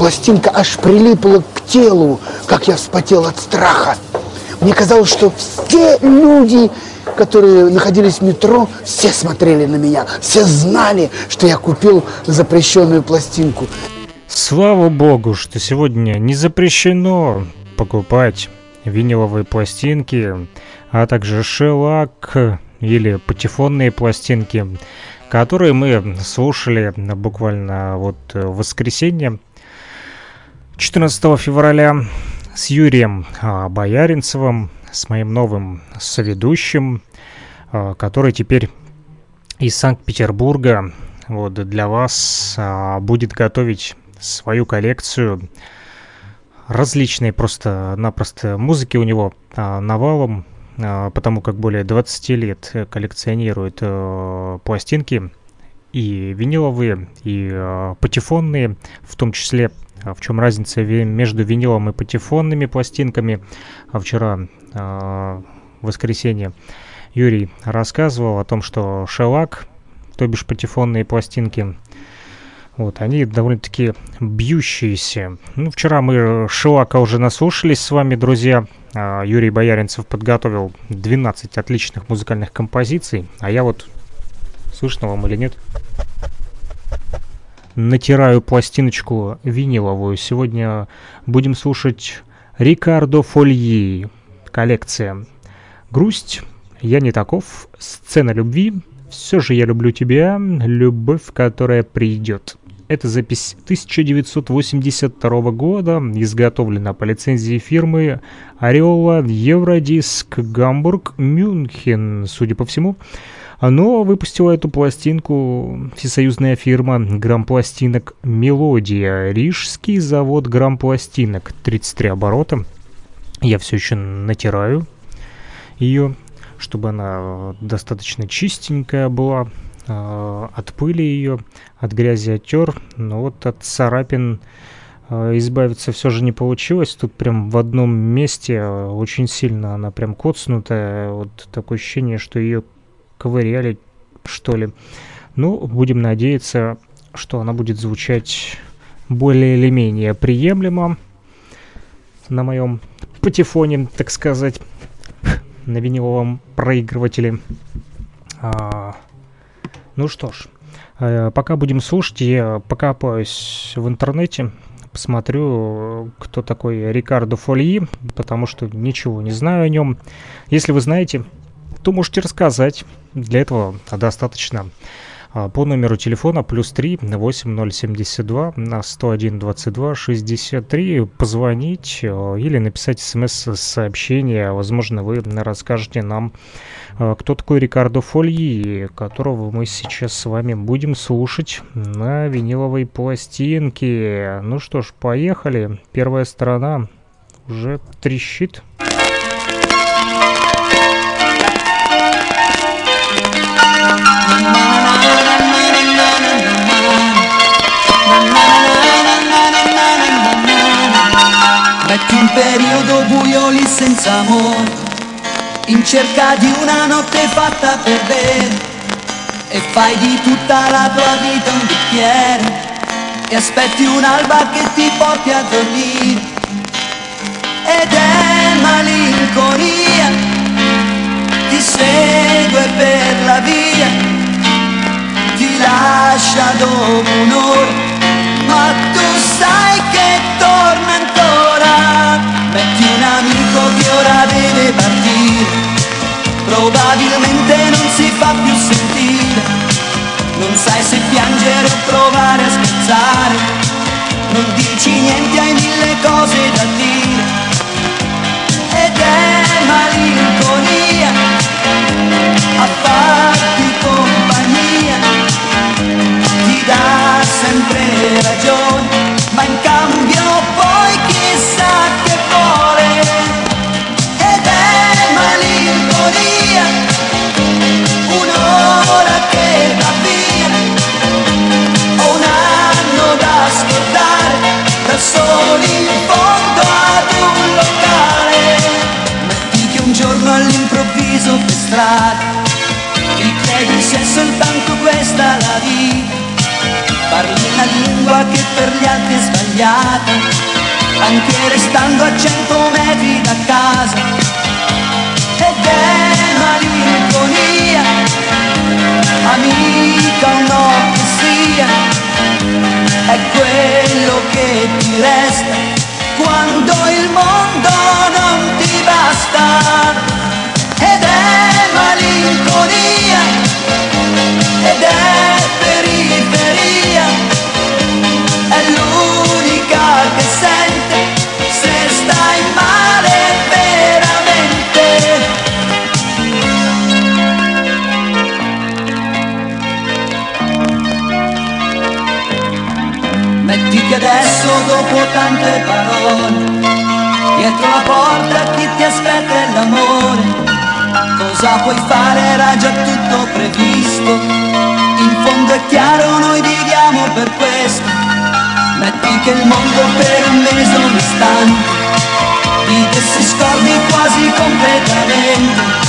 пластинка аж прилипла к телу, как я вспотел от страха. Мне казалось, что все люди, которые находились в метро, все смотрели на меня, все знали, что я купил запрещенную пластинку. Слава богу, что сегодня не запрещено покупать виниловые пластинки, а также шелак или патефонные пластинки, которые мы слушали буквально вот в воскресенье 14 февраля с Юрием а, Бояринцевым, с моим новым соведущим, а, который теперь из Санкт-Петербурга. Вот, для вас а, будет готовить свою коллекцию различной просто-напросто музыки. У него навалом, потому как более 20 лет коллекционирует пластинки и виниловые, и патефонные, в том числе в чем разница между винилом и патефонными пластинками? А вчера, в воскресенье, Юрий рассказывал о том, что шелак, то бишь патефонные пластинки, вот, они довольно-таки бьющиеся. Ну, вчера мы Шелака уже наслушались с вами, друзья. Юрий Бояринцев подготовил 12 отличных музыкальных композиций, а я вот... Слышно вам или нет? Натираю пластиночку виниловую. Сегодня будем слушать Рикардо Фольи. Коллекция. Грусть. Я не таков. Сцена любви. Все же я люблю тебя. Любовь, которая придет. Это запись 1982 года, изготовлена по лицензии фирмы Ореола Евродиск Гамбург Мюнхен, судя по всему. Но выпустила эту пластинку всесоюзная фирма грампластинок «Мелодия». Рижский завод грампластинок. 33 оборота. Я все еще натираю ее, чтобы она достаточно чистенькая была. А, от пыли ее, от грязи оттер, но вот от царапин а, избавиться все же не получилось. Тут прям в одном месте а, очень сильно она прям коцнутая. Вот такое ощущение, что ее ковыряли, что ли. Ну, будем надеяться, что она будет звучать более или менее приемлемо на моем патефоне, так сказать, на виниловом проигрывателе. А, ну что ж, э, пока будем слушать, я покопаюсь в интернете, посмотрю, кто такой Рикардо Фольи, потому что ничего не знаю о нем. Если вы знаете, то можете рассказать. Для этого достаточно а, по номеру телефона плюс 3 8072 на 101 22 63 позвонить а, или написать смс-сообщение. Возможно, вы расскажете нам, а, кто такой Рикардо Фольи, которого мы сейчас с вами будем слушать на виниловой пластинке. Ну что ж, поехали. Первая сторона уже трещит. Metti un periodo buio lì senza amore, in cerca di una notte fatta per bere, e fai di tutta la tua vita un bicchiere, e aspetti un'alba che ti porti a dormire, ed è malinconia, ti segue per la via, lascia dopo un'ora, ma tu sai che torna ancora, metti un amico che ora deve partire, probabilmente non si fa più sentire, non sai se piangere o provare a scherzare, non dici niente, hai mille cose da dire, ed è malinconia, a farti sempre ragione, ma in cambio poi chissà che vuole, ed è malinconia, un'ora che va via, un anno da scordare, da soli in fondo ad un locale, metti che un giorno all'improvviso per strada, ti chiedi se soltanto questa la vita, parli una lingua che per gli altri è sbagliata, anche restando a cento metri da casa, ed è malinconia, amica o no che sia, è quello che ti resta quando il mondo non ti basta. Adesso dopo tante parole. Dietro la porta chi ti aspetta è l'amore. Cosa puoi fare? Era già tutto previsto. In fondo è chiaro noi viviamo per questo. Metti che il mondo per un mese un istante. Di te si scordi quasi completamente.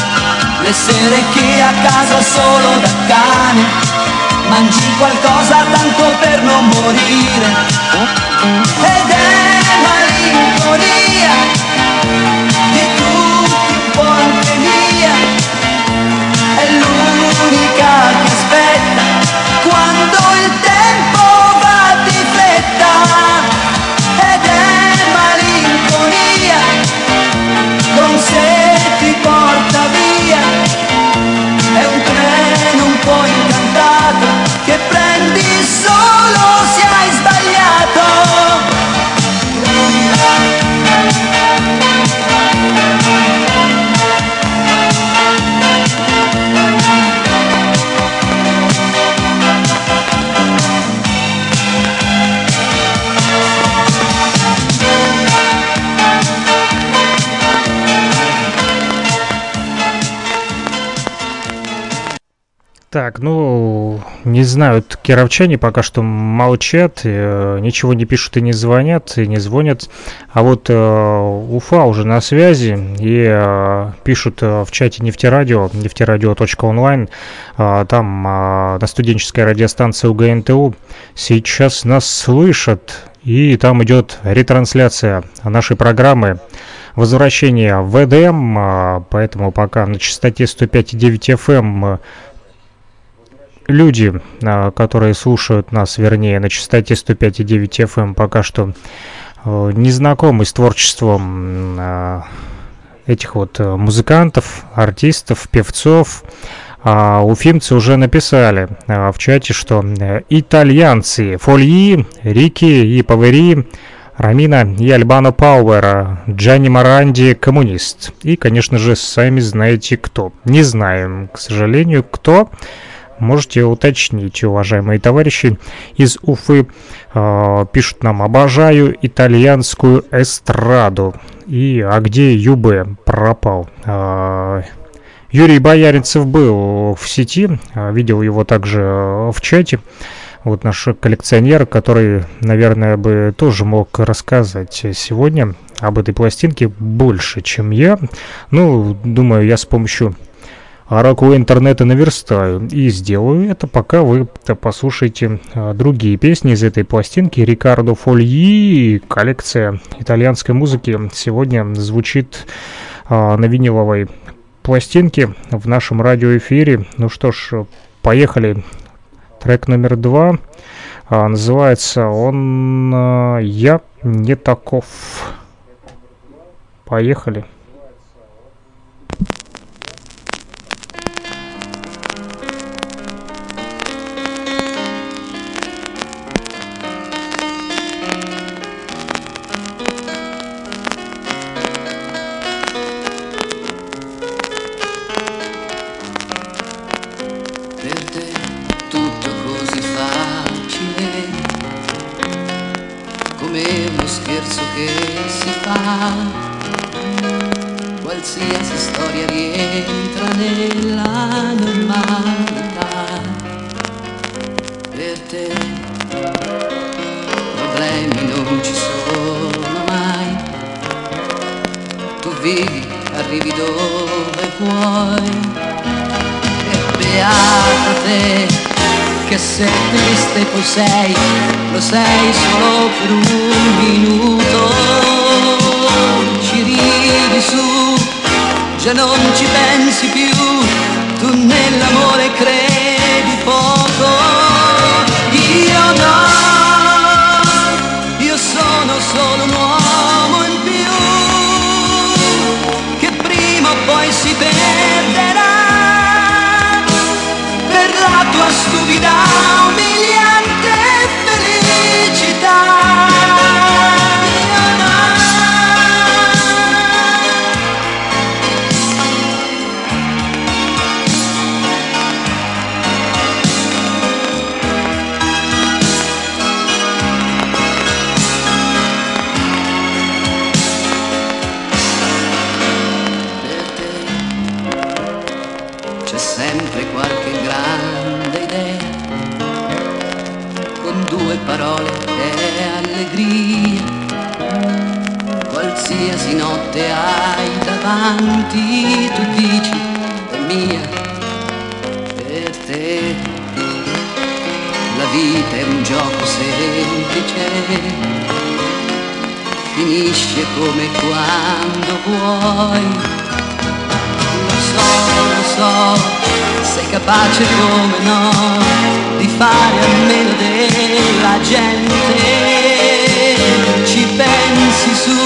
Le sere che a casa solo da cane Mangi qualcosa tanto per non morire. Ed è malinconia Так, ну, не знаю, кировчане пока что молчат, э, ничего не пишут и не звонят, и не звонят. А вот э, Уфа уже на связи, и э, пишут э, в чате нефтерадио, нефтерадио.онлайн, э, там э, на студенческой радиостанции УГНТУ сейчас нас слышат, и там идет ретрансляция нашей программы возвращение в ВДМ, а, поэтому пока на частоте 105,9 FM люди, а, которые слушают нас, вернее, на частоте 105,9 FM, пока что э, не знакомы с творчеством а, этих вот э, музыкантов, артистов, певцов. А уфимцы уже написали а, в чате, что э, итальянцы Фольи, Рики и Павери, Рамина и Альбано Пауэр, Джанни Маранди коммунист. И, конечно же, сами знаете кто. Не знаем, к сожалению, кто. Можете уточнить, уважаемые товарищи из Уфы. э, пишут нам, обожаю итальянскую эстраду. И, а где ЮБ пропал? Э, Юрий Бояринцев был в сети, э, видел его также э, в чате. Вот наш коллекционер, который, наверное, бы тоже мог рассказать сегодня об этой пластинке больше, чем я. Ну, думаю, я с помощью раку интернета наверстаю и сделаю это, пока вы послушаете а, другие песни из этой пластинки. Рикардо Фольи, коллекция итальянской музыки, сегодня звучит а, на виниловой пластинке в нашем радиоэфире. Ну что ж, поехали. Трек номер два. А, называется он «Я не таков». Поехали. storia rientra nella normalità. Per te problemi non ci sono mai. Tu vivi arrivi dove vuoi. E beata te che se triste poi sei lo sei solo per un minuto. già non ci pensi più, tu nell'amore credi poco, io no. amanti, tu dici è mia per te. La vita è un gioco semplice, finisce come quando vuoi. Lo so, lo so, sei capace come no di fare a meno della gente. Ci pensi su,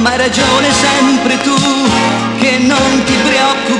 ma hai ragione sempre tu. Ну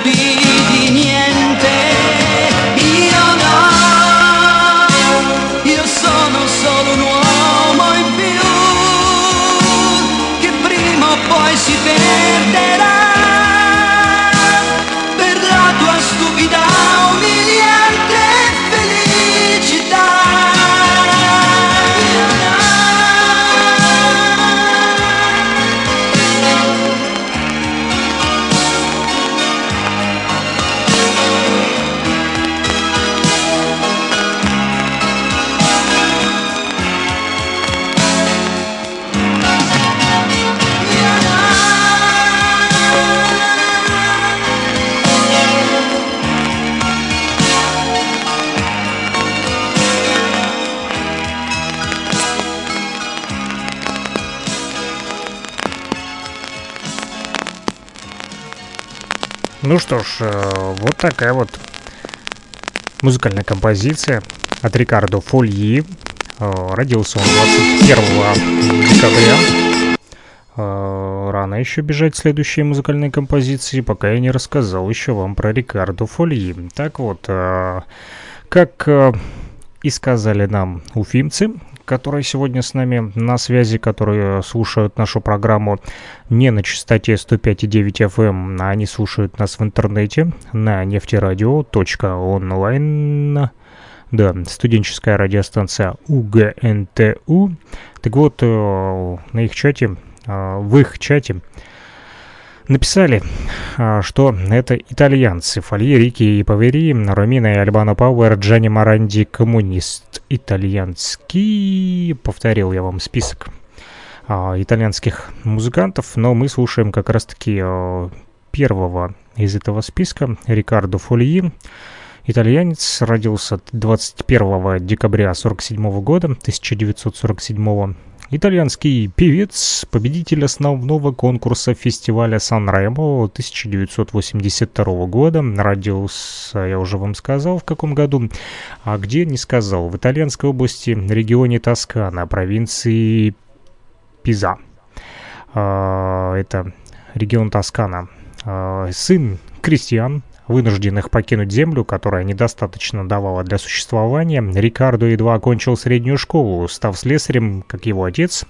что ж, э, вот такая вот музыкальная композиция от Рикардо Фольи. Э, родился он 21 декабря. Э, рано еще бежать следующие музыкальные композиции, пока я не рассказал еще вам про Рикардо Фольи. Так вот, как и сказали нам уфимцы, которые сегодня с нами на связи, которые слушают нашу программу не на частоте 105,9 FM, а они слушают нас в интернете на нефтерадио.онлайн. Да, студенческая радиостанция УГНТУ. Так вот, э, на их чате, э, в их чате написали, а, что это итальянцы. Фолье, Рики и Павери, Ромина и Альбано Пауэр, Джани Маранди, коммунист итальянский. Повторил я вам список а, итальянских музыкантов, но мы слушаем как раз-таки а, первого из этого списка, Рикардо Фольи. Итальянец родился 21 декабря 1947 года, 1947 Итальянский певец, победитель основного конкурса фестиваля Сан-Ремо 1982 года. Родился, я уже вам сказал, в каком году. А где, не сказал. В итальянской области, регионе Тоскана, провинции Пиза. А, это регион Тоскана. А, сын крестьян, вынужденных покинуть землю, которая недостаточно давала для существования, Рикардо едва окончил среднюю школу, став слесарем, как его отец.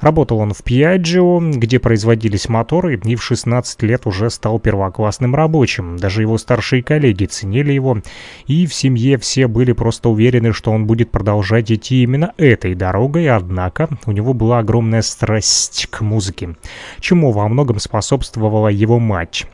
Работал он в Пьяджио, где производились моторы, и в 16 лет уже стал первоклассным рабочим. Даже его старшие коллеги ценили его, и в семье все были просто уверены, что он будет продолжать идти именно этой дорогой, однако у него была огромная страсть к музыке, чему во многом способствовала его мать.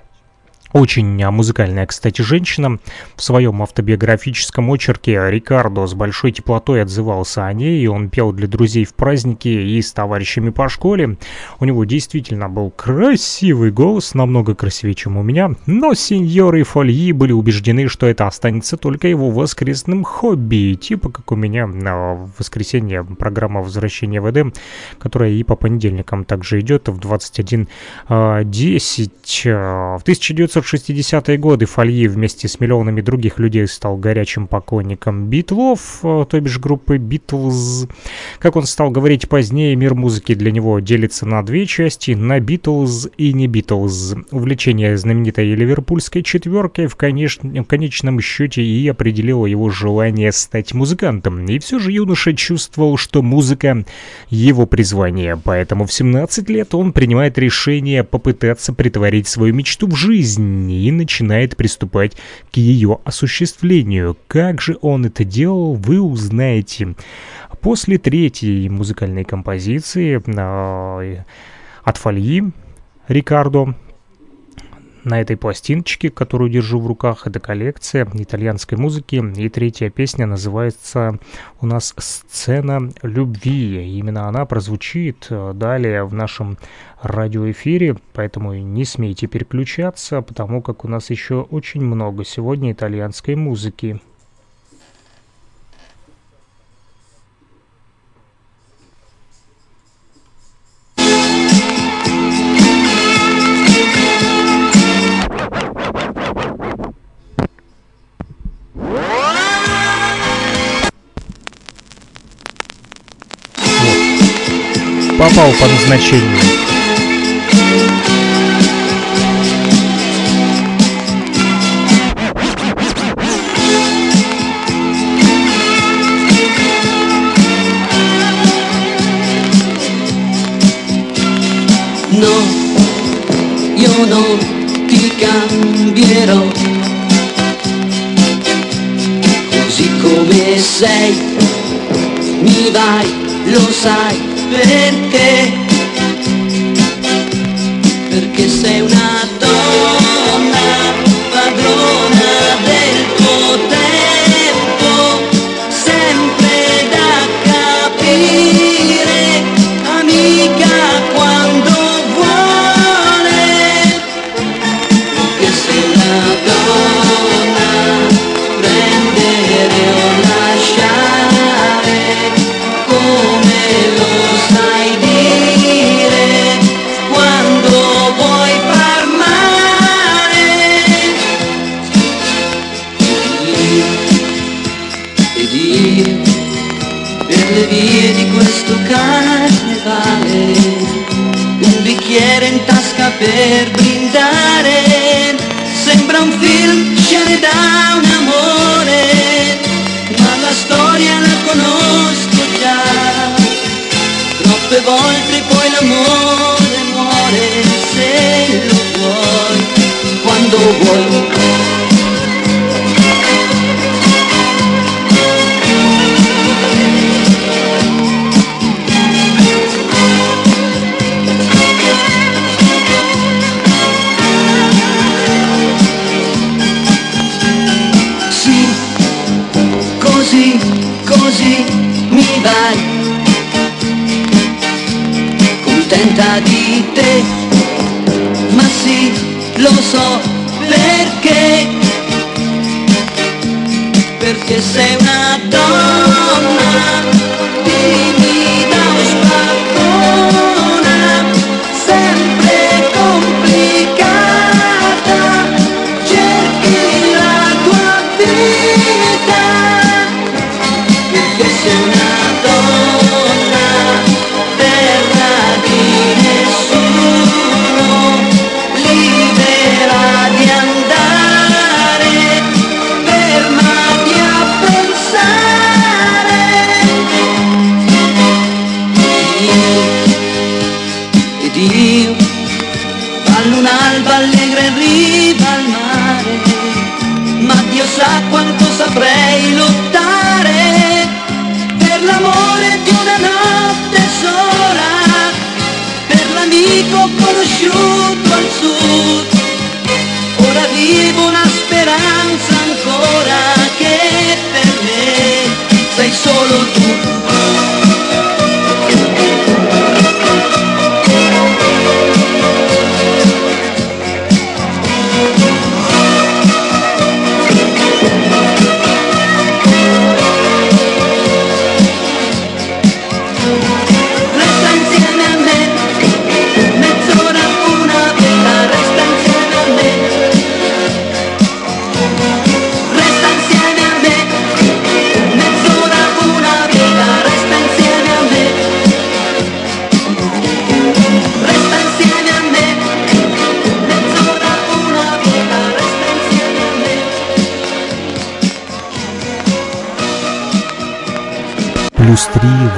Очень музыкальная, кстати, женщина. В своем автобиографическом очерке Рикардо с большой теплотой отзывался о ней, и он пел для друзей в праздники и с товарищами по школе. У него действительно был красивый голос, намного красивее, чем у меня, но сеньоры Фольи были убеждены, что это останется только его воскресным хобби, типа как у меня на воскресенье программа «Возвращение в Эдем», которая и по понедельникам также идет в 21.10. В 1900 1960-е годы Фольи вместе с миллионами других людей стал горячим поклонником Битлов, э, то бишь группы Битлз. Как он стал говорить позднее, мир музыки для него делится на две части, на Битлз и не Битлз. Увлечение знаменитой ливерпульской четверкой в, конеч... в конечном счете и определило его желание стать музыкантом. И все же юноша чувствовал, что музыка — его призвание, поэтому в 17 лет он принимает решение попытаться притворить свою мечту в жизнь и начинает приступать к ее осуществлению. Как же он это делал, вы узнаете. После третьей музыкальной композиции э, от Фольи Рикардо на этой пластиночке, которую держу в руках. Это коллекция итальянской музыки. И третья песня называется у нас «Сцена любви». Именно она прозвучит э, далее в нашем радиоэфире, поэтому не смейте переключаться, потому как у нас еще очень много сегодня итальянской музыки. попал по назначению. No, io non ti cambierò. Così come sei, mi vai, lo sai perché? Perché sei una donna per brindare. Sembra un film scene da un amore ma la storia la conosco già. Troppe volte poi l'amore muore se lo vuoi quando vuoi convinta di te, ma sì, lo so perché, perché sei una donna di me.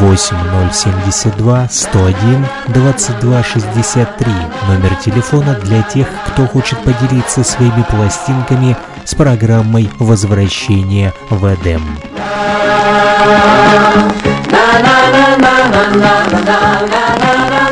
8072 101 2263, номер телефона для тех, кто хочет поделиться своими пластинками с программой возвращения в Эдем». na na na na na na na na na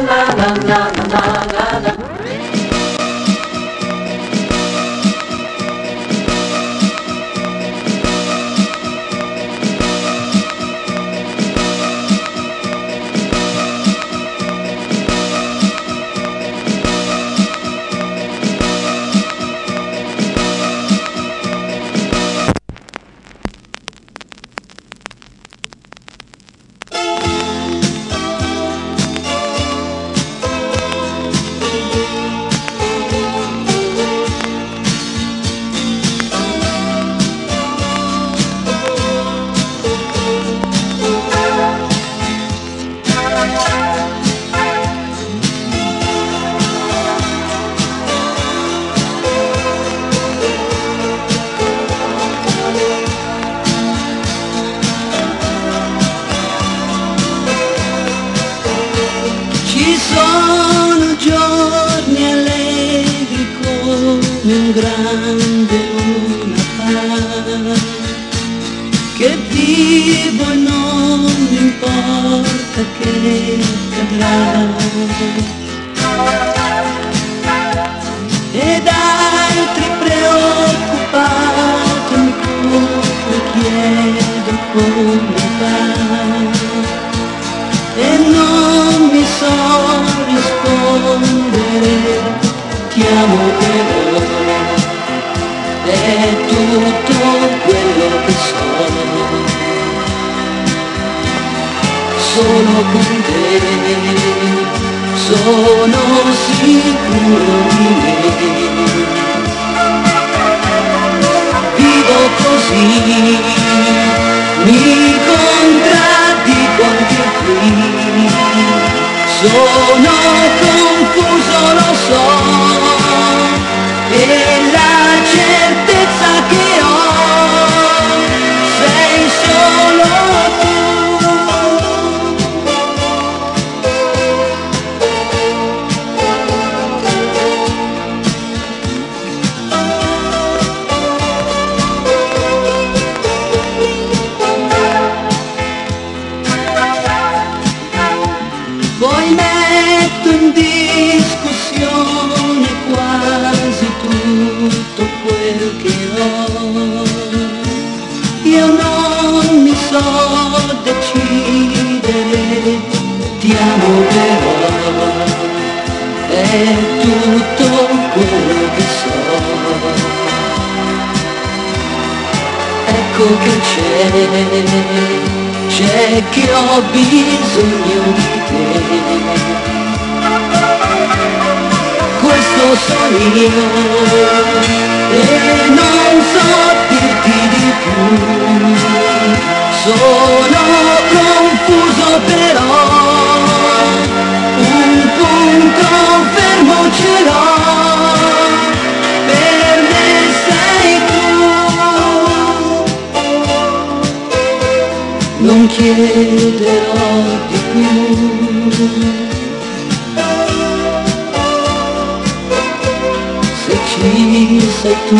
ci sei tu.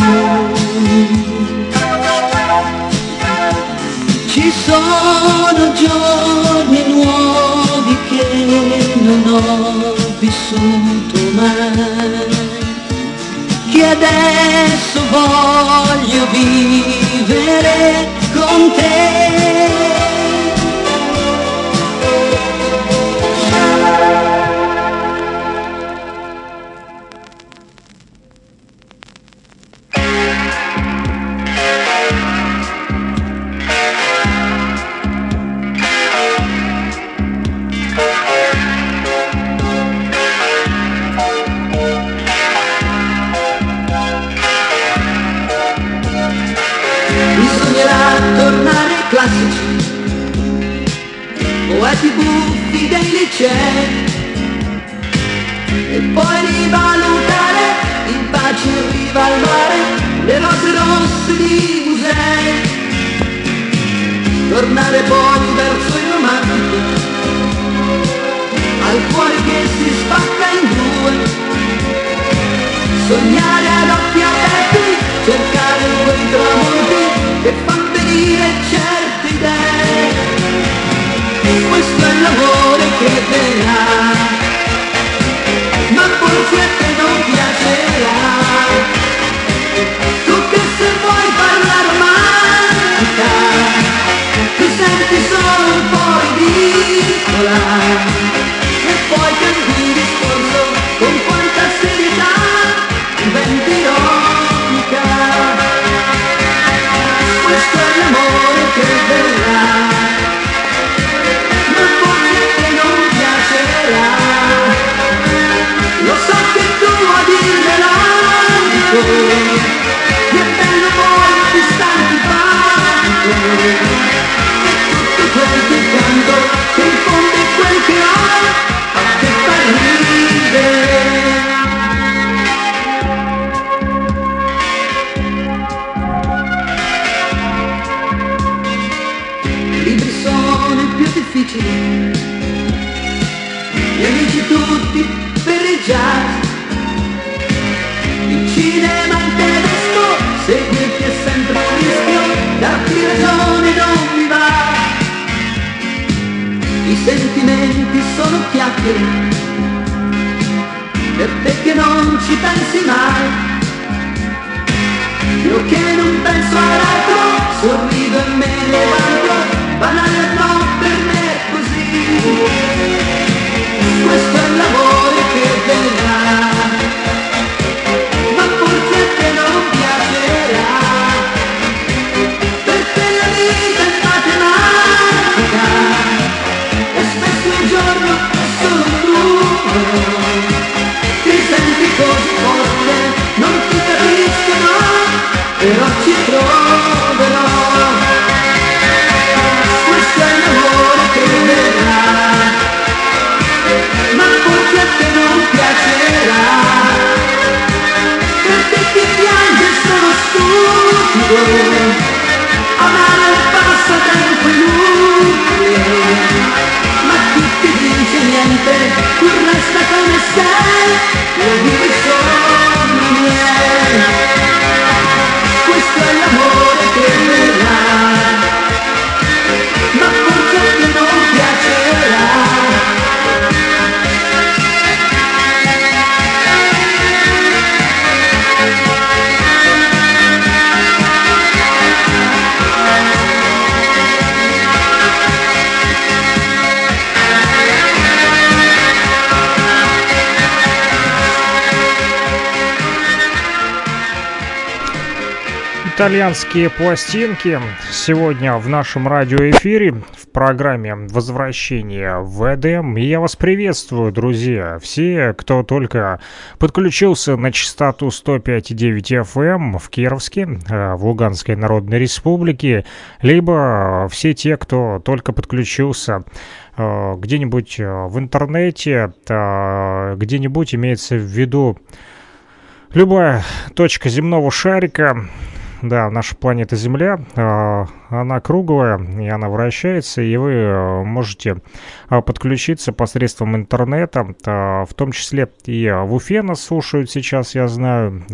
Ci sono giorni nuovi che non ho vissuto mai, che adesso voglio vivere con te. Итальянские пластинки сегодня в нашем радиоэфире в программе «Возвращение в Эдем». Я вас приветствую, друзья, все, кто только подключился на частоту 105,9 FM эм в Кировске, э, в Луганской Народной Республике, либо все те, кто только подключился э, где-нибудь э, в интернете, где-нибудь имеется в виду Любая точка земного шарика, да, наша планета Земля, а, она круглая, и она вращается, и вы а, можете а, подключиться посредством интернета, в том числе и в Уфе нас слушают сейчас, я знаю,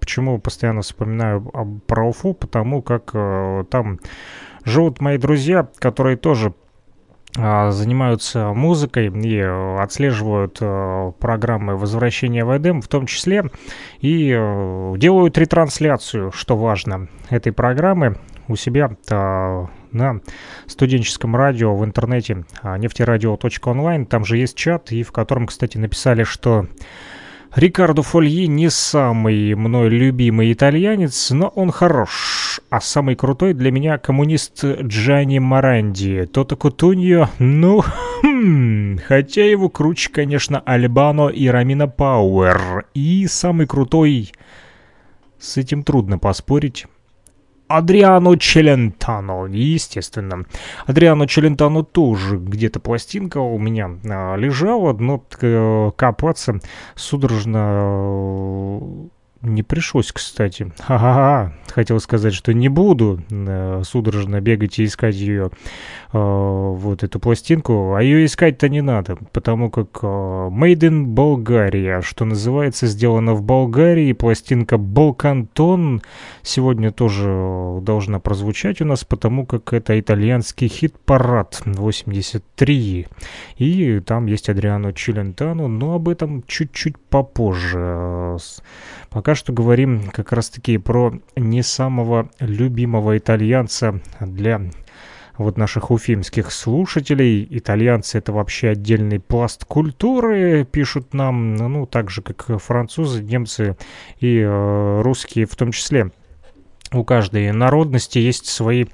почему постоянно вспоминаю про Уфу, потому как там живут мои друзья, которые тоже а, занимаются музыкой и э, отслеживают э, программы возвращения в Эдем, в том числе и э, делают ретрансляцию, что важно, этой программы у себя на студенческом радио в интернете а, нефтерадио.онлайн. Там же есть чат, и в котором, кстати, написали, что Рикардо Фольи не самый мной любимый итальянец, но он хорош. А самый крутой для меня коммунист Джани Маранди. Тото Кутуньо, ну, хм, хотя его круче, конечно, Альбано и Рамина Пауэр. И самый крутой, с этим трудно поспорить, Адриано Челентано, естественно. Адриано Челентано тоже где-то пластинка у меня а, лежала, но э, копаться судорожно э, не пришлось, кстати. Ха-ха-ха. Хотел сказать, что не буду э, судорожно бегать и искать ее, э, вот эту пластинку. А ее искать-то не надо, потому как э, Made in Bulgaria, что называется, сделано в Болгарии. Пластинка Балкантон сегодня тоже должна прозвучать у нас, потому как это итальянский хит-парад 83. И там есть Адриано Челентано, но об этом чуть-чуть попозже. Пока что говорим как раз-таки про не самого любимого итальянца для вот наших уфимских слушателей. Итальянцы — это вообще отдельный пласт культуры, пишут нам, ну, так же, как французы, немцы и э, русские в том числе. У каждой народности есть свои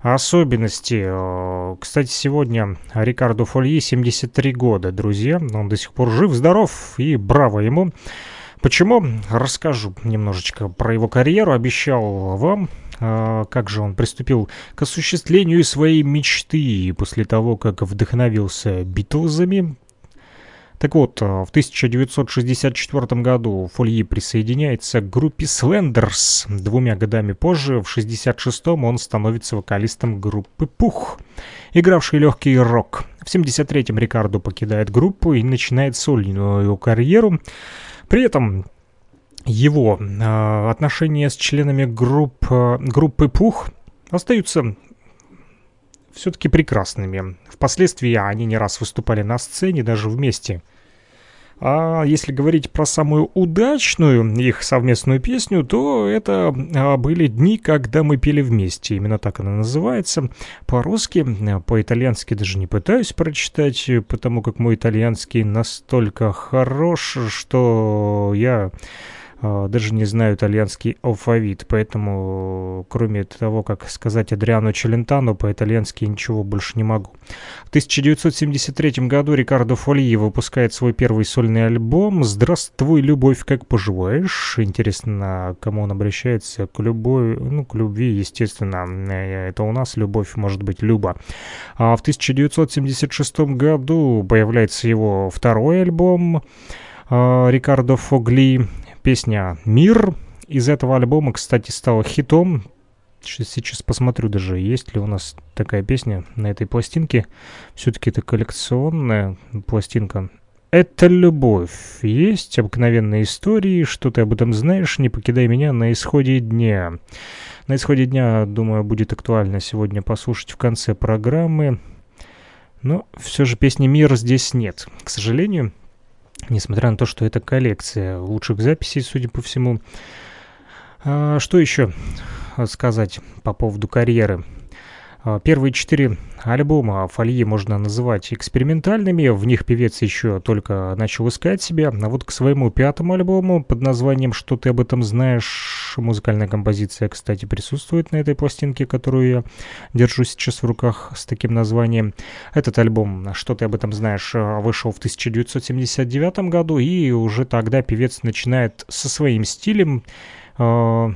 особенности. Э, кстати, сегодня Рикардо Фольи 73 года, друзья. Он до сих пор жив-здоров и браво ему. Почему? Расскажу немножечко про его карьеру. Обещал вам, э, как же он приступил к осуществлению своей мечты после того, как вдохновился Битлзами. Так вот, э, в 1964 году Фольи присоединяется к группе Slenders. Двумя годами позже, в 1966 он становится вокалистом группы Пух, игравший легкий рок. В 1973-м Рикардо покидает группу и начинает сольную карьеру. При этом его э, отношения с членами групп, э, группы Пух остаются все-таки прекрасными. Впоследствии они не раз выступали на сцене, даже вместе – а если говорить про самую удачную их совместную песню, то это а, были дни, когда мы пели вместе. Именно так она называется. По-русски, по-итальянски даже не пытаюсь прочитать, потому как мой итальянский настолько хорош, что я а, даже не знаю итальянский алфавит, поэтому кроме того, как сказать Адриано Челентано, по-итальянски ничего больше не могу. В 1973 году Рикардо Фольи выпускает свой первый сольный альбом «Здравствуй, любовь, как поживаешь?». Интересно, кому он обращается? К любой, ну, к любви, естественно. Это у нас любовь, может быть, Люба. А в 1976 году появляется его второй альбом а, Рикардо Фогли песня «Мир» из этого альбома, кстати, стала хитом. Сейчас посмотрю даже, есть ли у нас такая песня на этой пластинке. Все-таки это коллекционная пластинка. Это любовь. Есть обыкновенные истории, что ты об этом знаешь, не покидай меня на исходе дня. На исходе дня, думаю, будет актуально сегодня послушать в конце программы. Но все же песни «Мир» здесь нет, к сожалению. Несмотря на то, что это коллекция лучших записей, судя по всему. А, что еще сказать по поводу карьеры? А, первые четыре альбома Фольи можно называть экспериментальными, в них певец еще только начал искать себя, а вот к своему пятому альбому под названием «Что ты об этом знаешь» музыкальная композиция, кстати, присутствует на этой пластинке, которую я держу сейчас в руках с таким названием. Этот альбом «Что ты об этом знаешь» вышел в 1979 году, и уже тогда певец начинает со своим стилем э,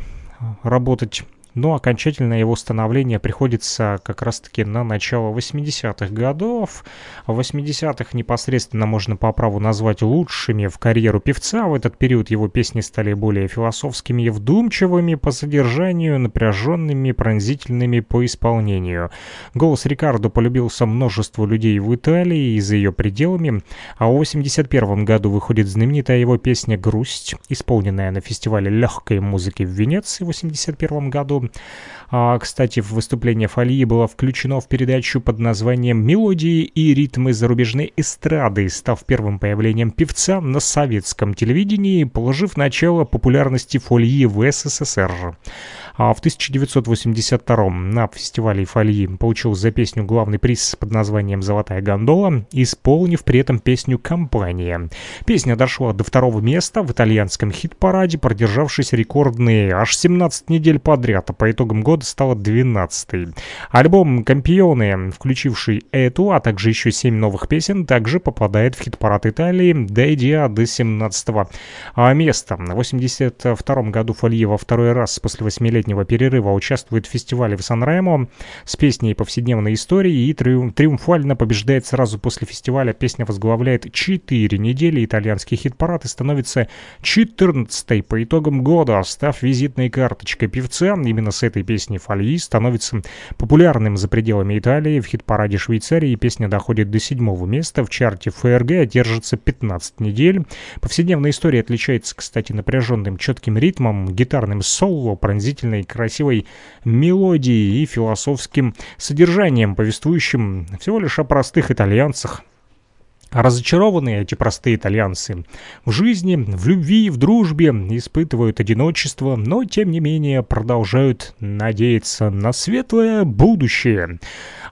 работать но окончательное его становление приходится как раз-таки на начало 80-х годов. В 80-х непосредственно можно по праву назвать лучшими в карьеру певца. В этот период его песни стали более философскими и вдумчивыми по содержанию, напряженными, пронзительными по исполнению. Голос Рикардо полюбился множеству людей в Италии и за ее пределами, а в 81 году выходит знаменитая его песня «Грусть», исполненная на фестивале легкой музыки в Венеции в 81 году. А, кстати, в выступление Фольи было включено в передачу под названием «Мелодии и ритмы зарубежной эстрады», став первым появлением певца на советском телевидении, положив начало популярности Фольи в СССР. А в 1982 на фестивале Фольи получил за песню главный приз под названием «Золотая гондола», исполнив при этом песню «Компания». Песня дошла до второго места в итальянском хит-параде, продержавшись рекордные аж 17 недель подряд, а по итогам года стала 12-й. Альбом «Компионы», включивший эту, а также еще 7 новых песен, также попадает в хит-парад Италии, дойдя до 17 места. В 1982 году Фолье во второй раз после 8 летнего перерыва участвует в фестивале в Сан-Ремо с песней повседневной истории и триумфально побеждает сразу после фестиваля. Песня возглавляет 4 недели итальянский хит-парад и становится 14 по итогам года, став визитной карточкой певца. Именно с этой песней Фольи становится популярным за пределами Италии. В хит-параде Швейцарии песня доходит до седьмого места. В чарте ФРГ держится 15 недель. Повседневная история отличается, кстати, напряженным четким ритмом, гитарным соло, пронзительным выразительной, красивой мелодией и философским содержанием, повествующим всего лишь о простых итальянцах, Разочарованные эти простые итальянцы в жизни, в любви, в дружбе испытывают одиночество, но тем не менее продолжают надеяться на светлое будущее.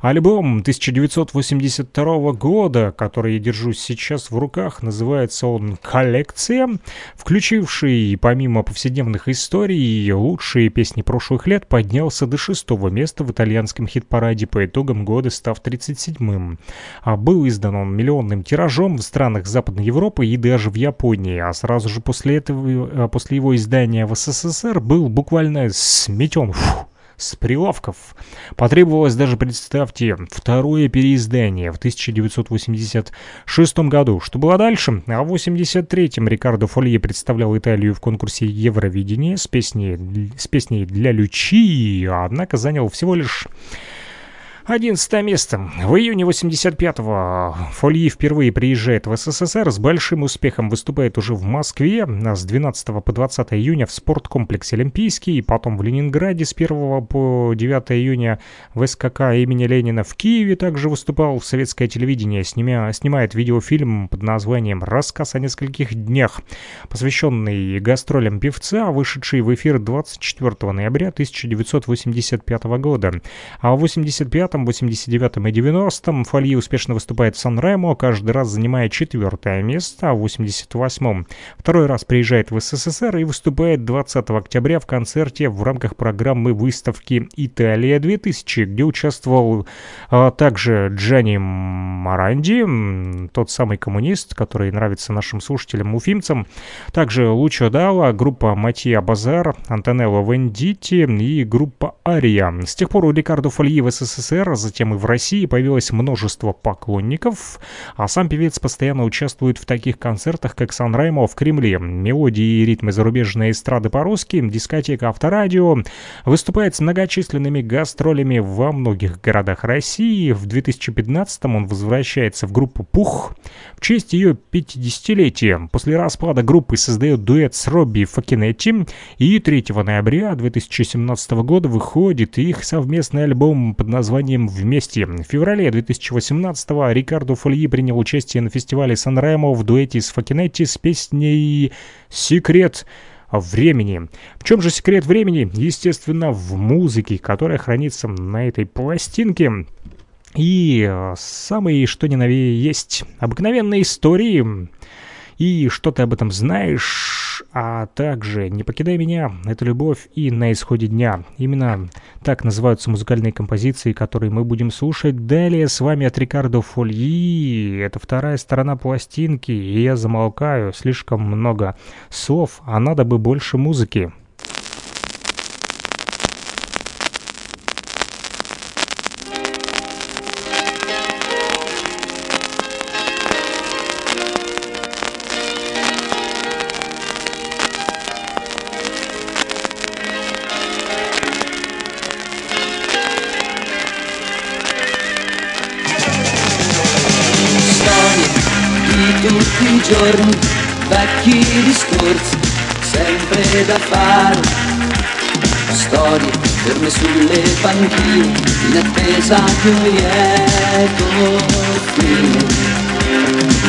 Альбом 1982 года, который я держу сейчас в руках, называется он «Коллекция», включивший, помимо повседневных историй, лучшие песни прошлых лет, поднялся до шестого места в итальянском хит-параде по итогам года, став 37-м. А был издан он миллионным тиражом в странах Западной Европы и даже в Японии, а сразу же после этого, после его издания в СССР был буквально сметен. Фу с прилавков. Потребовалось даже, представьте, второе переиздание в 1986 году. Что было дальше? А в 1983-м Рикардо Фолье представлял Италию в конкурсе Евровидения с песней, с песней «Для Лючи», однако занял всего лишь Одиннадцатое место. В июне 85-го Фольи впервые приезжает в СССР, с большим успехом выступает уже в Москве, а с 12 по 20 июня в спорткомплексе Олимпийский, потом в Ленинграде с 1 по 9 июня в СКК имени Ленина в Киеве также выступал в советское телевидение, снимя, снимает видеофильм под названием «Рассказ о нескольких днях», посвященный гастролям певца, вышедший в эфир 24 ноября 1985 года. А в 85 89 и 90 Фольи успешно выступает в Сан-Ремо, каждый раз занимая четвертое место, а в 88-м второй раз приезжает в СССР и выступает 20 октября в концерте в рамках программы выставки «Италия-2000», где участвовал а, также Джани Маранди, тот самый коммунист, который нравится нашим слушателям-уфимцам, также Лучо Дала, группа Матья Базар, Антонелло Вендити и группа Ария. С тех пор у Рикардо Фольи в СССР СССР, затем и в России появилось множество поклонников, а сам певец постоянно участвует в таких концертах, как Сан Раймо в Кремле, мелодии и ритмы зарубежной эстрады по-русски, дискотека авторадио, выступает с многочисленными гастролями во многих городах России. В 2015 он возвращается в группу «Пух» в честь ее 50-летия. После распада группы создает дуэт с Робби Факинетти, и 3 ноября 2017 года выходит их совместный альбом под названием «Будем вместе». В феврале 2018-го Рикардо Фольи принял участие на фестивале Сан-Ремо в дуэте с Факинетти с песней «Секрет» времени. В чем же секрет времени? Естественно, в музыке, которая хранится на этой пластинке. И э, самые что ни на есть обыкновенные истории. И что ты об этом знаешь? А также «Не покидай меня» — это любовь и «На исходе дня». Именно так называются музыкальные композиции, которые мы будем слушать далее с вами от Рикардо Фольи. Это вторая сторона пластинки, и я замолкаю, слишком много слов, а надо бы больше музыки. Giorni, vecchi discorsi, sempre da fare. Storie ferme sulle panchine, in attesa di un lieto fine.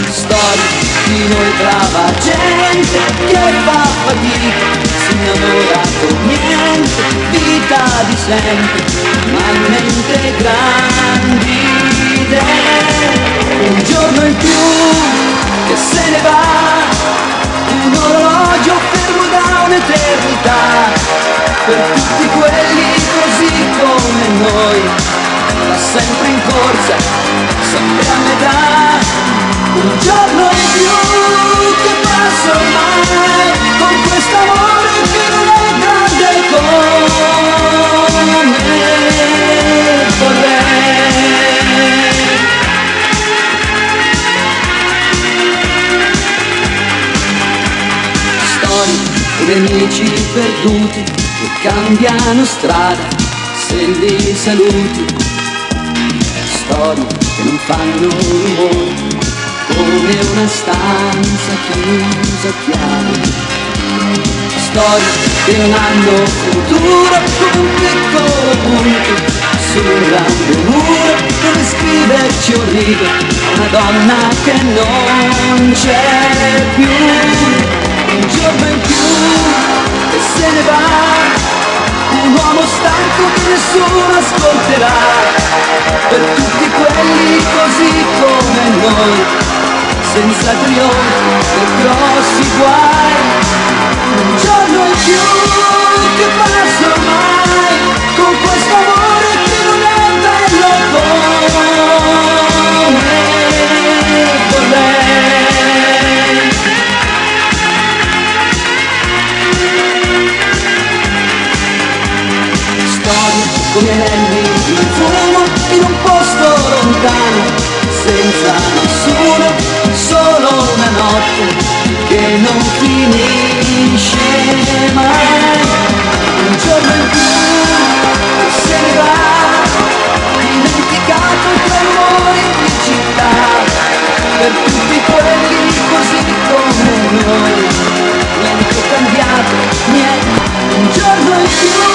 Storie di noi brava gente che fa fatica, si innamora con niente, vita di sempre, ma in mente grandi idee. Un giorno in più che se ne va, un orologio fermo da un'eternità, per tutti quelli così come noi, va sempre in corsa, sempre a metà, un giorno in più che passa ormai, con questo che non è grande come nemici perduti che cambiano strada se li saluti. Storie che non fanno rumore come una stanza chiusa a chiave. Storie che non hanno futuro un piccolo punto su un dove scriverci un rigo una donna che non c'è più un giorno in più e se ne va, un uomo stanco che nessuno ascolterà, per tutti quelli così come noi, senza trionfi e grossi guai, un giorno in più che passa ormai, con questo amore che non è bello come come anelli di fumo in un posto lontano, senza nessuno, solo una notte che non finisce mai. Un giorno in più se ne va, dimenticato i rumori di città, per tutti quelli così come noi. Niente cambiato, niente, un giorno in più.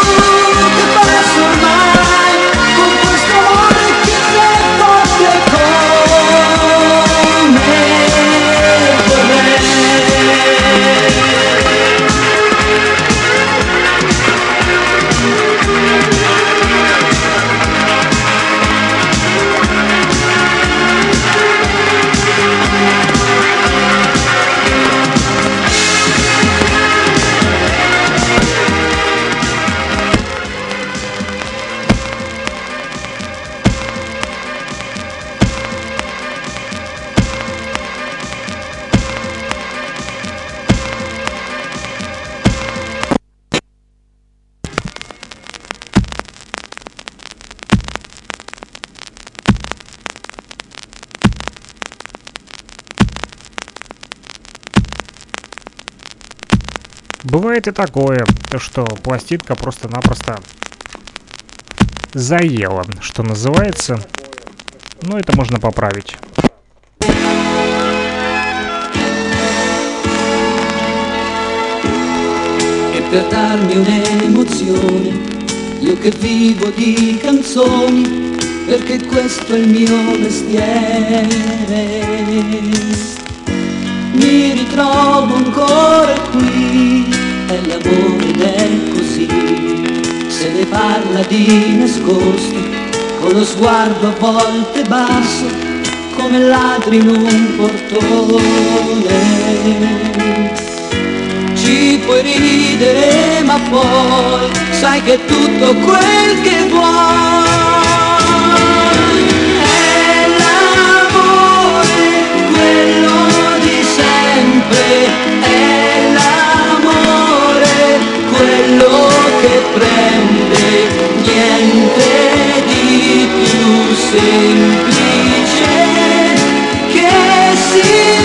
Бывает и такое, что пластинка просто-напросто заела, что называется. Но это можно поправить. Darmi un'emozione, io che vivo di canzoni, perché questo è il mio mestiere. Mi ritrovo ancora qui è l'amore ed è così, se ne parla di nascosto, con lo sguardo a volte basso, come ladri in un portone. ci puoi ridere ma poi sai che tutto quel che vuoi dove l'amore quello che prende niente di più semplice che si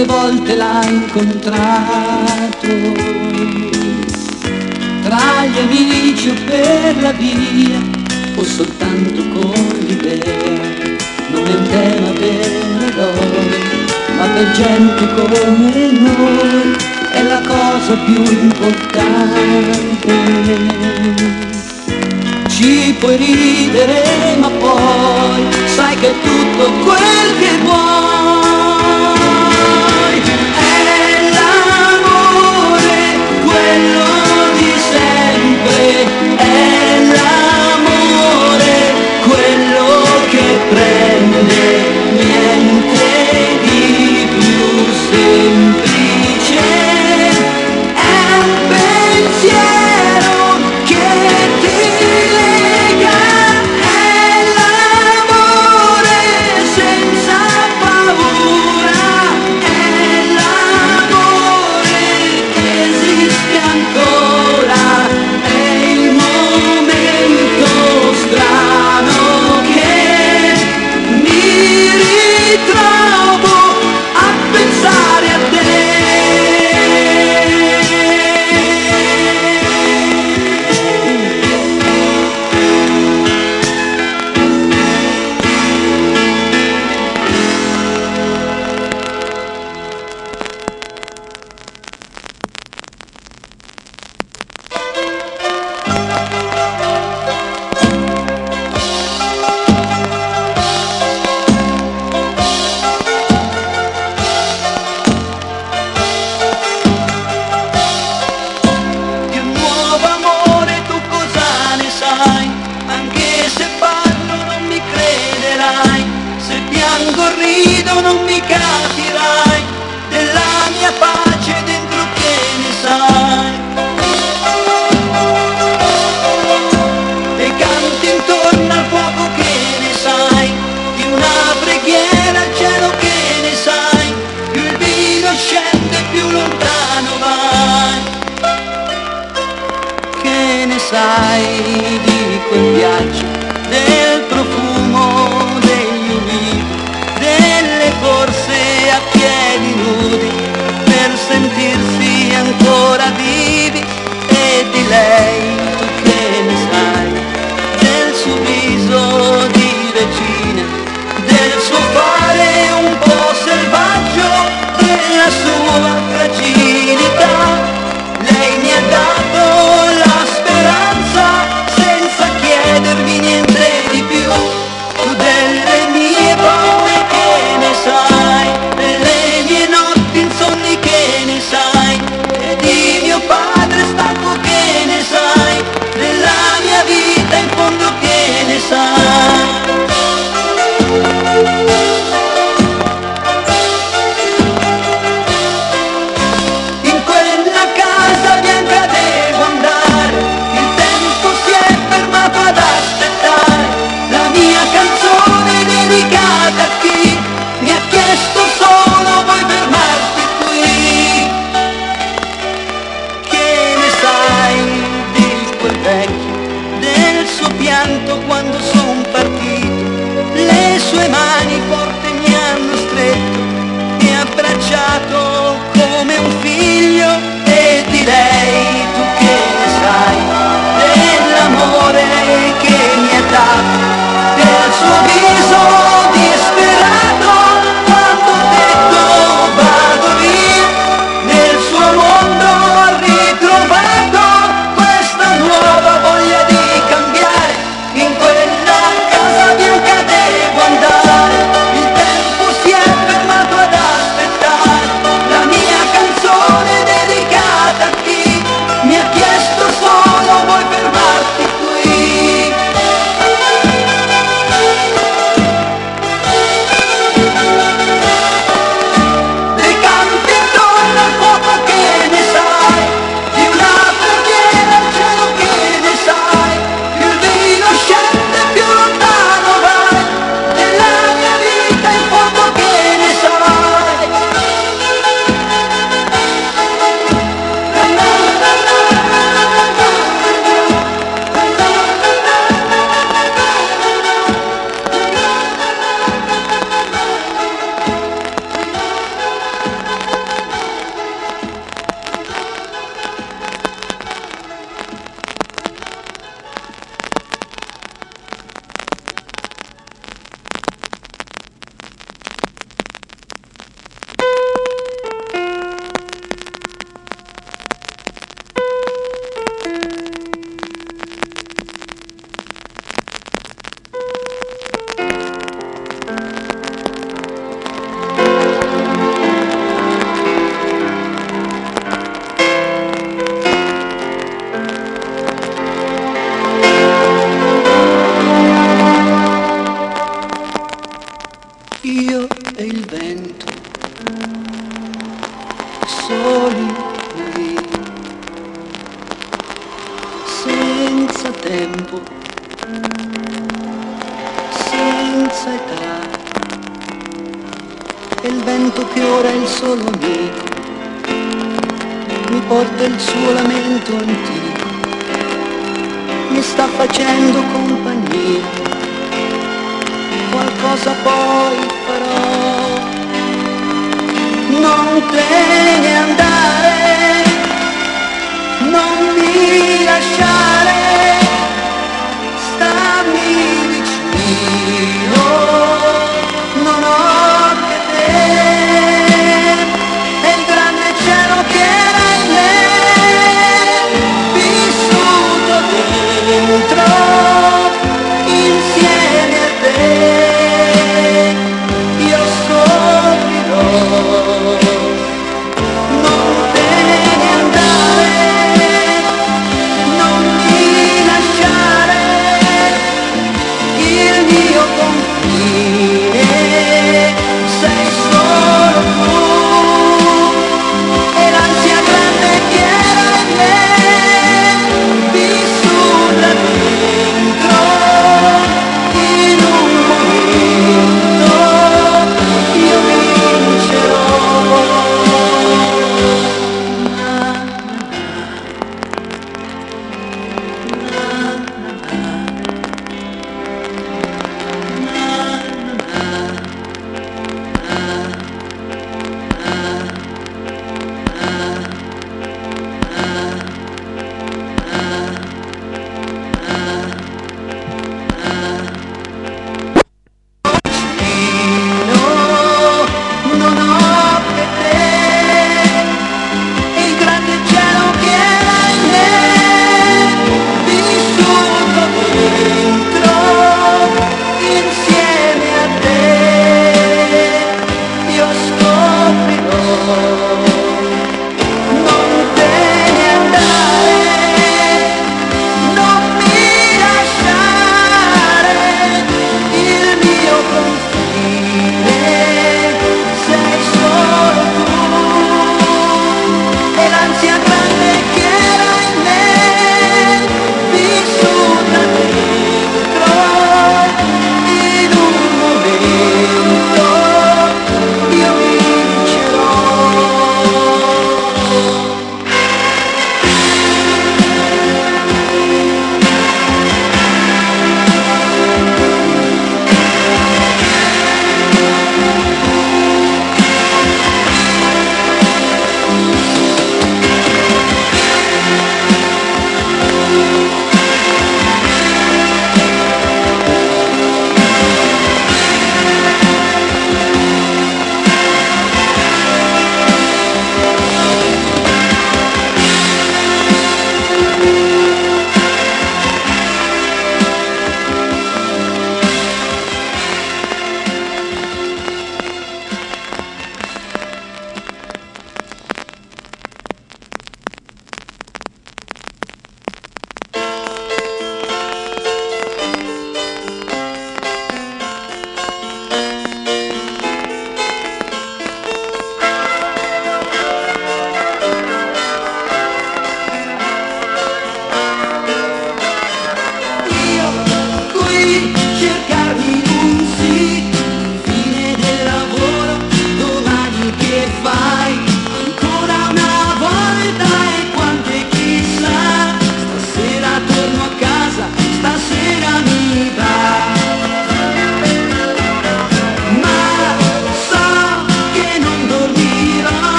quante volte l'hai incontrato. Tra gli amici o per la via, o soltanto con l'idea, non è un tema per le donne, ma per gente come noi, è la cosa più importante ci puoi ridere ma poi sai che tutto quel che vuoi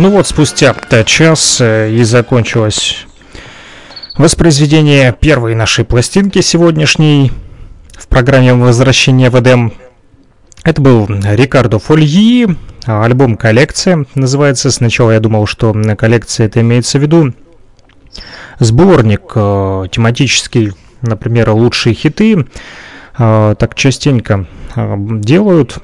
Ну вот, спустя час э, и закончилось воспроизведение первой нашей пластинки сегодняшней в программе «Возвращение в Эдем». Это был Рикардо Фольи, альбом «Коллекция» называется. Сначала я думал, что коллекция это имеется в виду сборник э, тематический, например, лучшие хиты. Э, так частенько делают.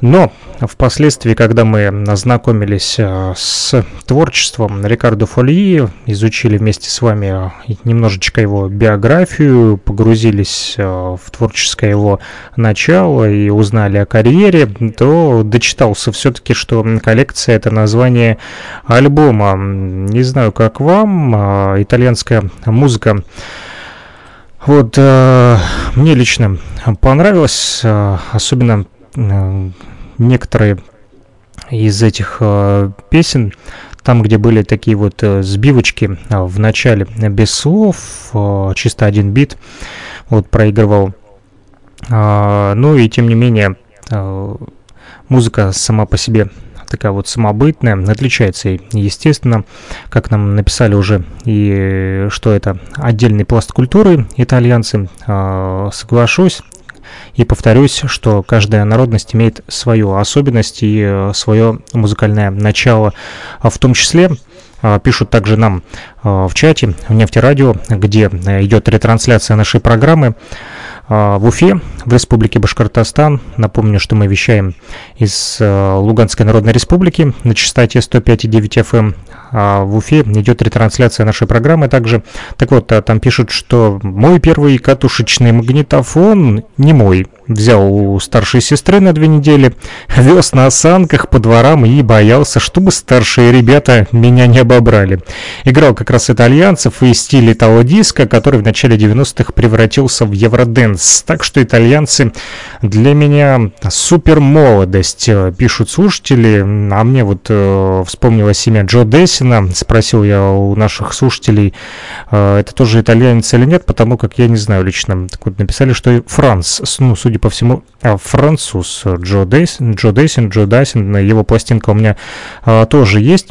Но впоследствии, когда мы ознакомились э, с творчеством Рикардо Фольи, изучили вместе с вами э, немножечко его биографию, погрузились э, в творческое его начало и узнали о карьере, то дочитался все-таки, что коллекция это название альбома. Не знаю, как вам, итальянская музыка вот э, мне лично понравилось, э, особенно некоторые из этих э, песен, там, где были такие вот э, сбивочки э, в начале без слов, э, чисто один бит, вот проигрывал. Э, ну и тем не менее, э, музыка сама по себе такая вот самобытная, отличается, естественно, как нам написали уже, и что это отдельный пласт культуры итальянцы, э, соглашусь, и повторюсь, что каждая народность имеет свою особенность и э, свое музыкальное начало. А в том числе э, пишут также нам в чате в Нефтерадио, где идет ретрансляция нашей программы. в Уфе, в Республике Башкортостан. Напомню, что мы вещаем из Луганской Народной Республики на частоте 105,9 FM. А в Уфе идет ретрансляция нашей программы также. Так вот, там пишут, что мой первый катушечный магнитофон не мой, взял у старшей сестры на две недели, вез на осанках по дворам и боялся, чтобы старшие ребята меня не обобрали. Играл как раз итальянцев и стиль итало-диска, который в начале 90-х превратился в евроденс. Так что итальянцы для меня супер молодость, э, пишут слушатели. А мне вот э, вспомнилось имя Джо Дессина. Спросил я у наших слушателей, э, это тоже итальянец или нет, потому как я не знаю лично. Так вот, написали, что Франц, ну, судя по всему, а, француз Джо Дейсин, Джо Дейсин, Джо Дайсин, его пластинка у меня а, тоже есть.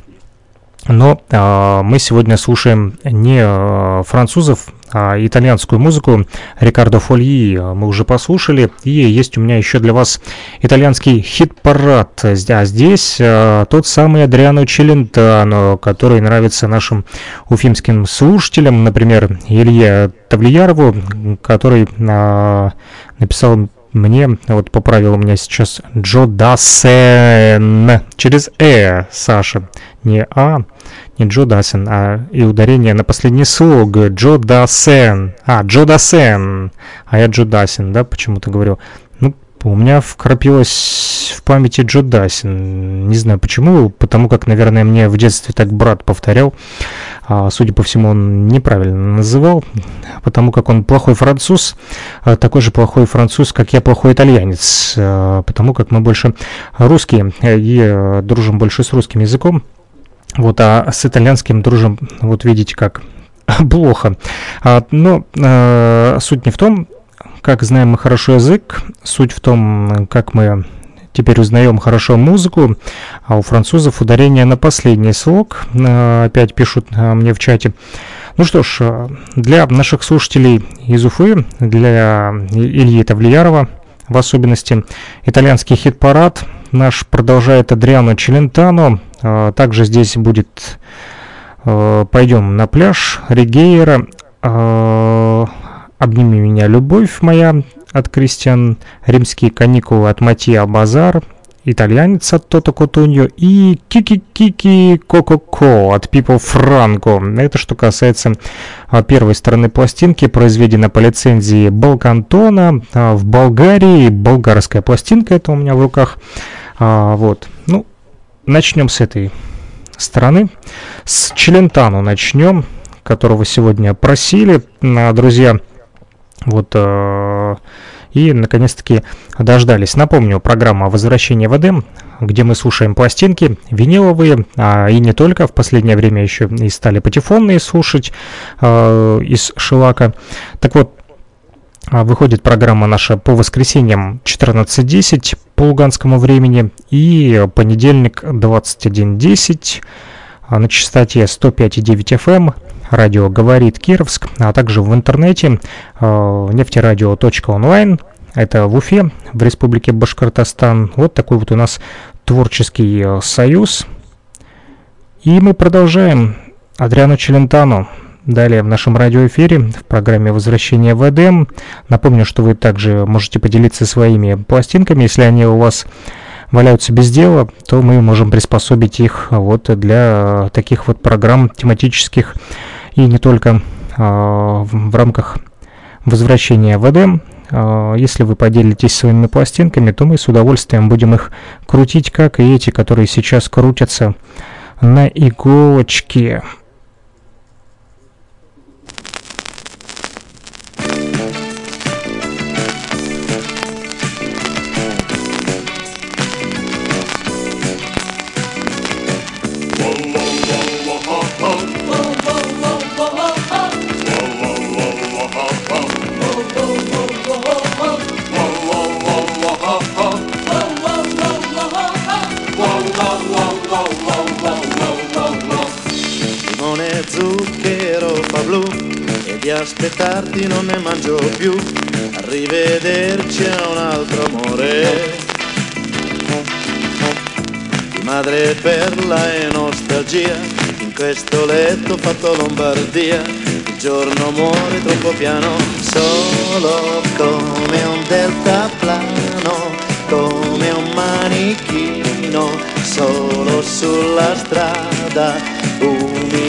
Но а, мы сегодня слушаем не а, французов, а итальянскую музыку. Рикардо Фольи мы уже послушали. И есть у меня еще для вас итальянский хит-парад. А здесь а, тот самый Адриано Челентано, который нравится нашим уфимским слушателям. Например, Илье Тавлиярову, который а, написал мне, вот поправил у меня сейчас Джо Дасен. Через Э, Саша. Не А, не Джо Дасен, а и ударение на последний слог. Джо Дасен. А, Джо Дасен. А я Джо Дасен, да, почему-то говорю. У меня вкрапилось в памяти Джо Дасин. Не знаю почему, потому как, наверное, мне в детстве так брат повторял. А, судя по всему, он неправильно называл, потому как он плохой француз, а, такой же плохой француз, как я плохой итальянец, а, потому как мы больше русские и дружим больше с русским языком. Вот, а с итальянским дружим, вот видите как, плохо. Но суть не в том, как знаем мы хорошо язык, суть в том, как мы Теперь узнаем хорошо музыку, а у французов ударение на последний слог. Э, опять пишут э, мне в чате. Ну что ж, э, для наших слушателей из Уфы, для Ильи Тавлиярова в особенности, итальянский хит-парад наш продолжает Адриано Челентано. Также здесь будет «Пойдем на пляж», «Ригейра», «Обними меня, любовь моя», от Кристиан, римские каникулы от Матья Базар, итальянец от Тото Котуньо и Кики-Кики Коко-Ко от Пипо Франко. Это что касается а, первой стороны пластинки, произведена по лицензии Балкантона а, в Болгарии. Болгарская пластинка это у меня в руках. А, вот. Ну, начнем с этой стороны. С Челентану начнем, которого сегодня просили. Друзья, вот и, наконец-таки, дождались. Напомню, программа «Возвращение в Эдем», где мы слушаем пластинки виниловые, а, и не только, в последнее время еще и стали патефонные слушать а, из Шелака. Так вот, а, Выходит программа наша по воскресеньям 14.10 по луганскому времени и понедельник 21.10 на частоте 105,9 FM радио «Говорит Кировск», а также в интернете э, нефтерадио.онлайн. Это в Уфе, в Республике Башкортостан. Вот такой вот у нас творческий э, союз. И мы продолжаем. Адриану Челентану. Далее в нашем радиоэфире в программе «Возвращение в Эдем». Напомню, что вы также можете поделиться своими пластинками, если они у вас валяются без дела, то мы можем приспособить их вот для таких вот программ тематических и не только а, в рамках возвращения в Эдем. А, если вы поделитесь своими пластинками, то мы с удовольствием будем их крутить, как и эти, которые сейчас крутятся на иголочке. Di aspettarti non ne mangio più, arrivederci a un altro amore. Di madre perla e nostalgia, in questo letto fatto Lombardia, il giorno muore troppo piano, solo come un deltaplano, come un manichino, solo sulla strada,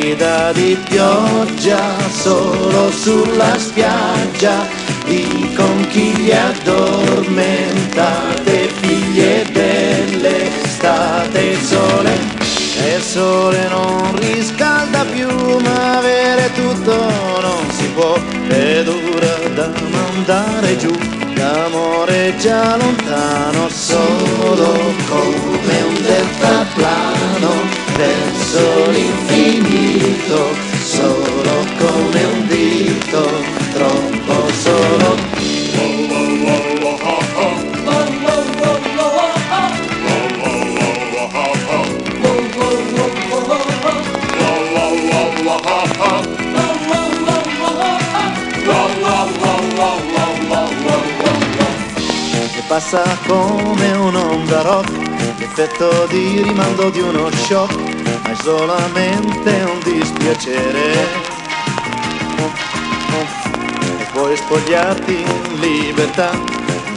umida di pioggia, solo sulla spiaggia, di conchiglie addormentate, figlie dell'estate, il sole. E il sole non riscalda più, ma avere tutto non si può, è dura da mandare giù, l'amore già lontano, solo come un deltaplano verso l'infinito, solo come un passa come un'onda rock, l'effetto di rimando di uno shock, ma è solamente un dispiacere. E puoi spogliarti in libertà,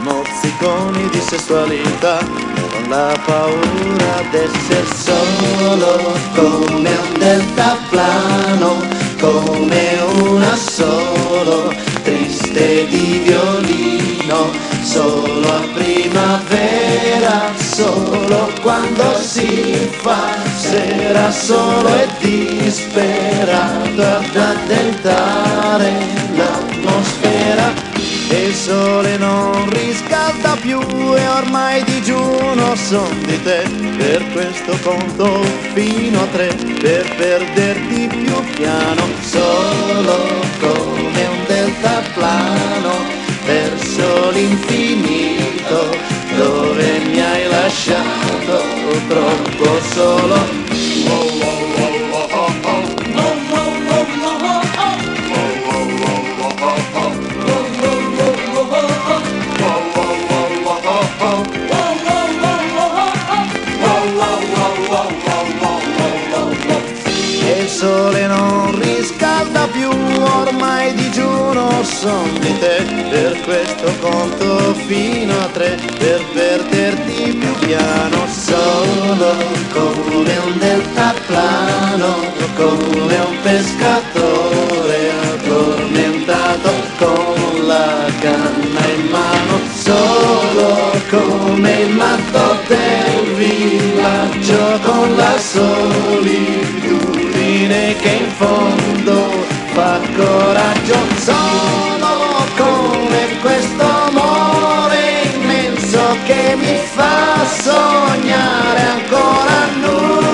mozziconi di sessualità, con la paura d'essere solo come un deltaplano, come un assolo triste di violino solo a si fa sera, solo e disperato ad addentare l'atmosfera. E il sole non riscalda più e ormai digiuno son di te Per questo conto fino a tre per perderti più piano Solo come un deltaplano verso l'infinito dove mi hai lasciato troppo solo. E ormai digiuno son di te. Per questo conto fino a tre per perderti più piano. Solo come un deltaplano come un pescatore addormentato con la canna in mano. Solo come il matto del villaggio con la solitudine che in fondo fa coraggio. Sono come questo amore immenso che mi fa sognare ancora nuvole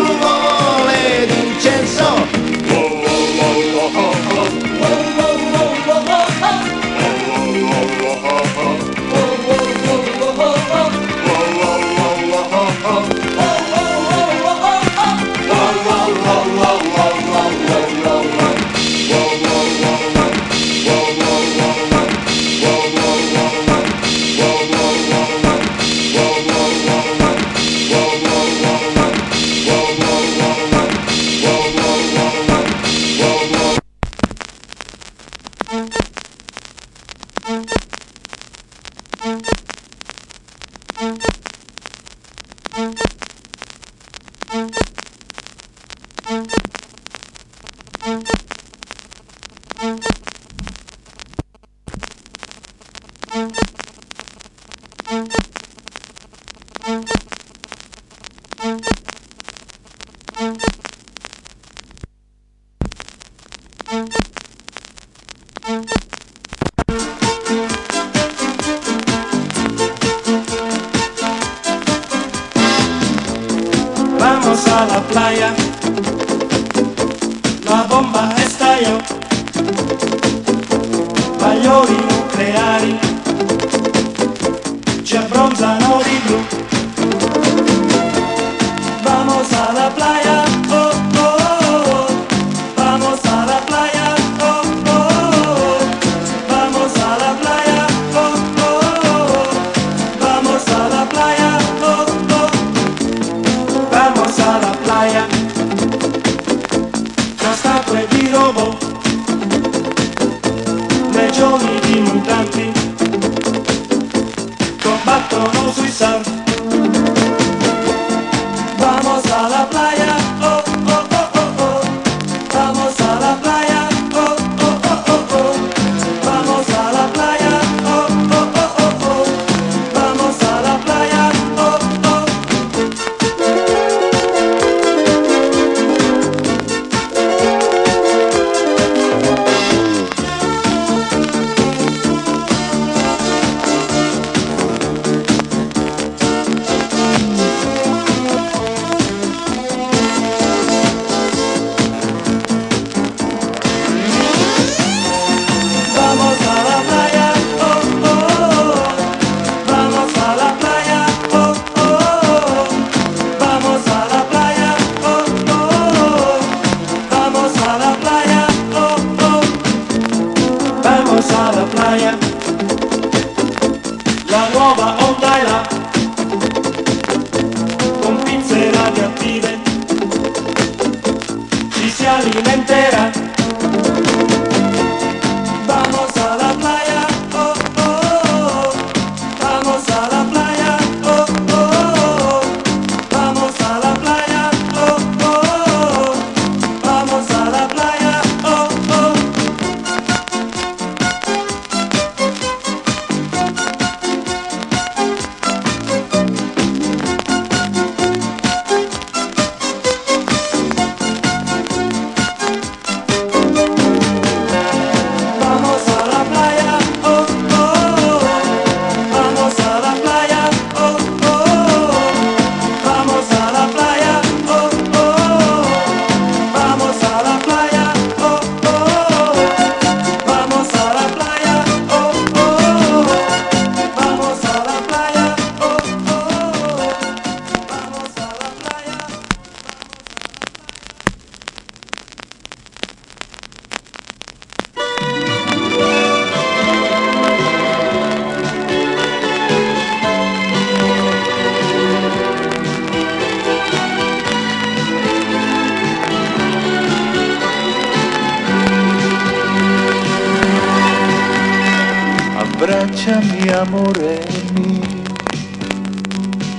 amore mio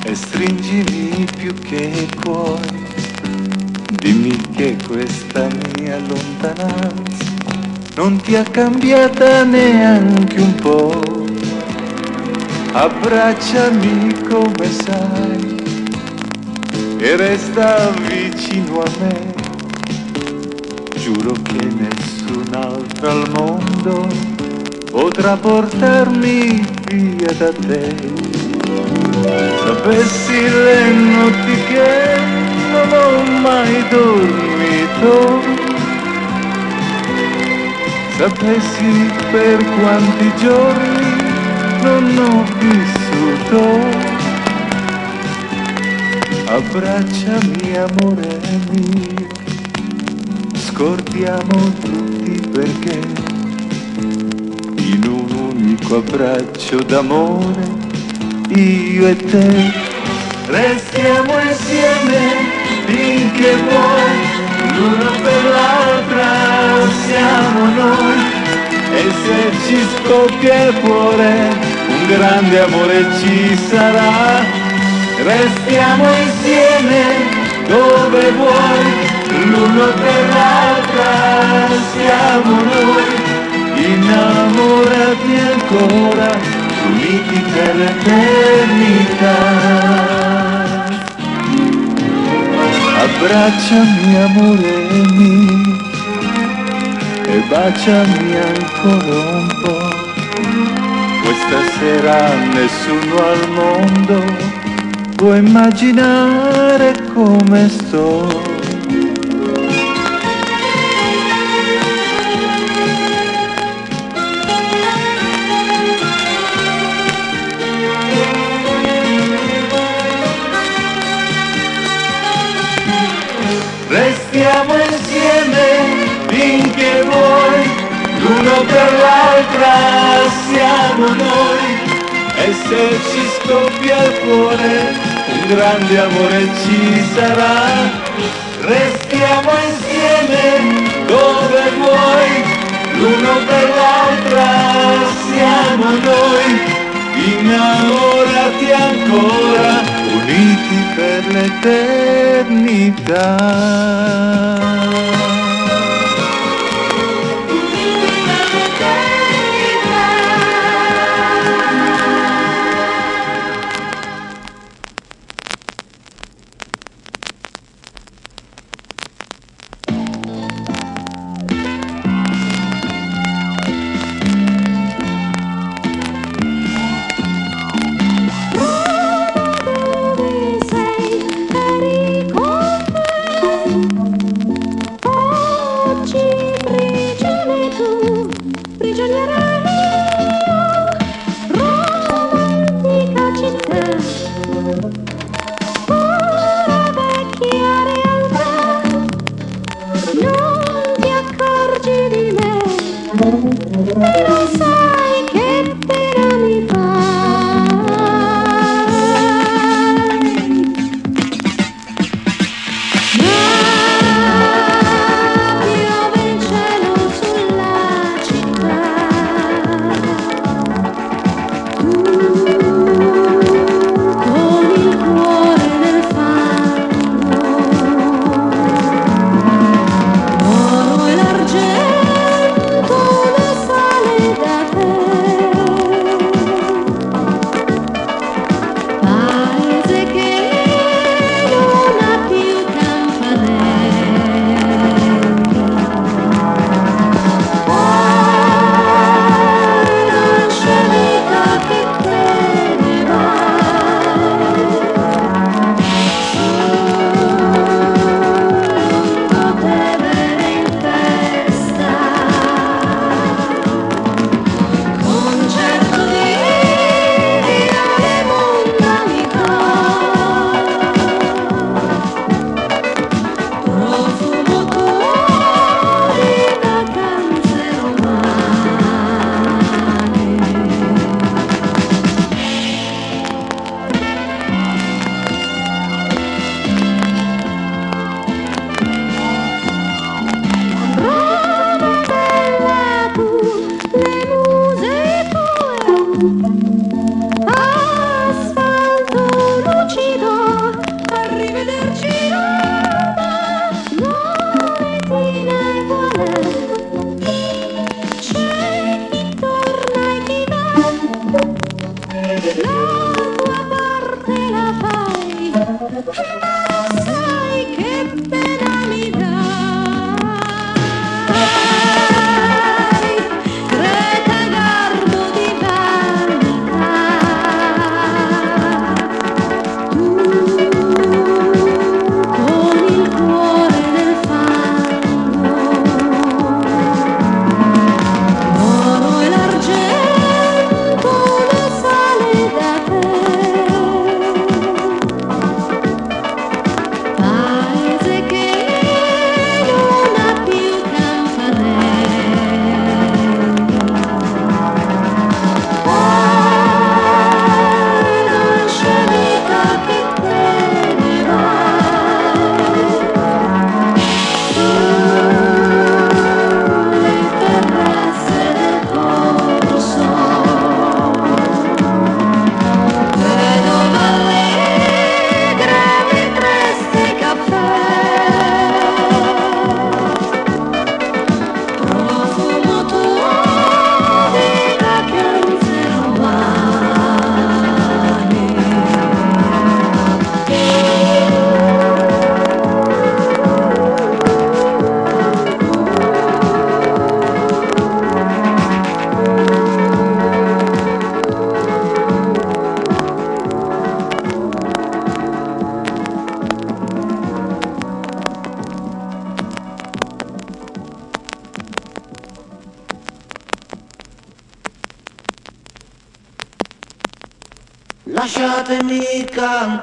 e stringimi più che puoi. Dimmi che questa mia lontananza non ti ha cambiata neanche un po'. Abbracciami come sai e resta vicino a me. Giuro che nessun altro al mondo potrà portarmi via da te. Sapessi le notti che non ho mai dormito, sapessi per quanti giorni non ho vissuto. Abbracciami amore mio, scordiamo tutti perché un unico abbraccio d'amore io e te. Restiamo insieme finché vuoi l'uno per l'altra siamo noi. E se ci scoppia il cuore un grande amore ci sarà. Restiamo insieme dove vuoi l'uno per l'altra siamo noi innamorati ancora, uniti per l'eternità. Abbracciami amore mio e baciami ancora un po'. Questa sera nessuno al mondo può immaginare come sto. Finché vuoi, l'uno per l'altra siamo noi. E se ci scoppia il cuore, un grande amore ci sarà. Restiamo insieme dove vuoi, l'uno per l'altra siamo noi. Innamorati ancora, uniti per l'eternità.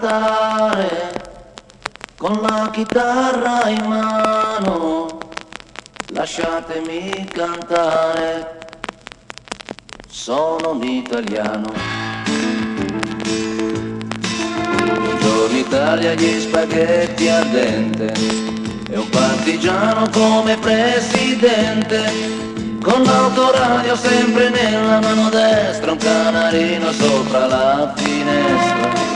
Cantare con la chitarra in mano, lasciatemi cantare, sono un italiano. Buongiorno Italia, gli spaghetti al dente, e un partigiano come presidente. Con l'autoradio sempre nella mano destra, un canarino sopra la finestra.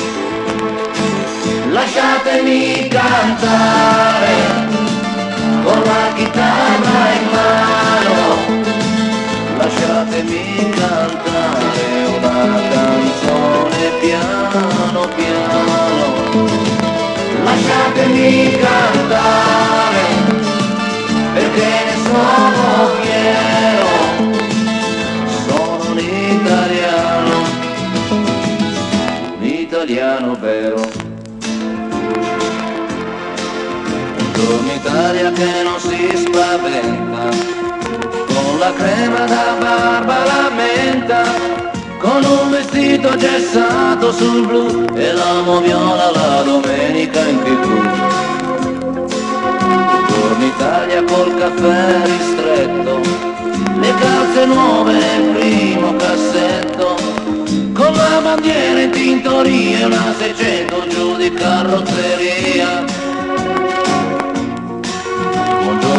Lasciatemi cantare con la chitarra in mano, lasciatemi cantare una canzone piano piano, lasciatemi cantare perché ne sono fiero, Buongiorno Italia che non si spaventa, con la crema da barba la menta, con un vestito gessato sul blu e l'amo viola la domenica in tv. Buongiorno Italia col caffè ristretto, le calze nuove nel primo cassetto, con la bandiera in tintoria e una 600 giù di carrozzeria.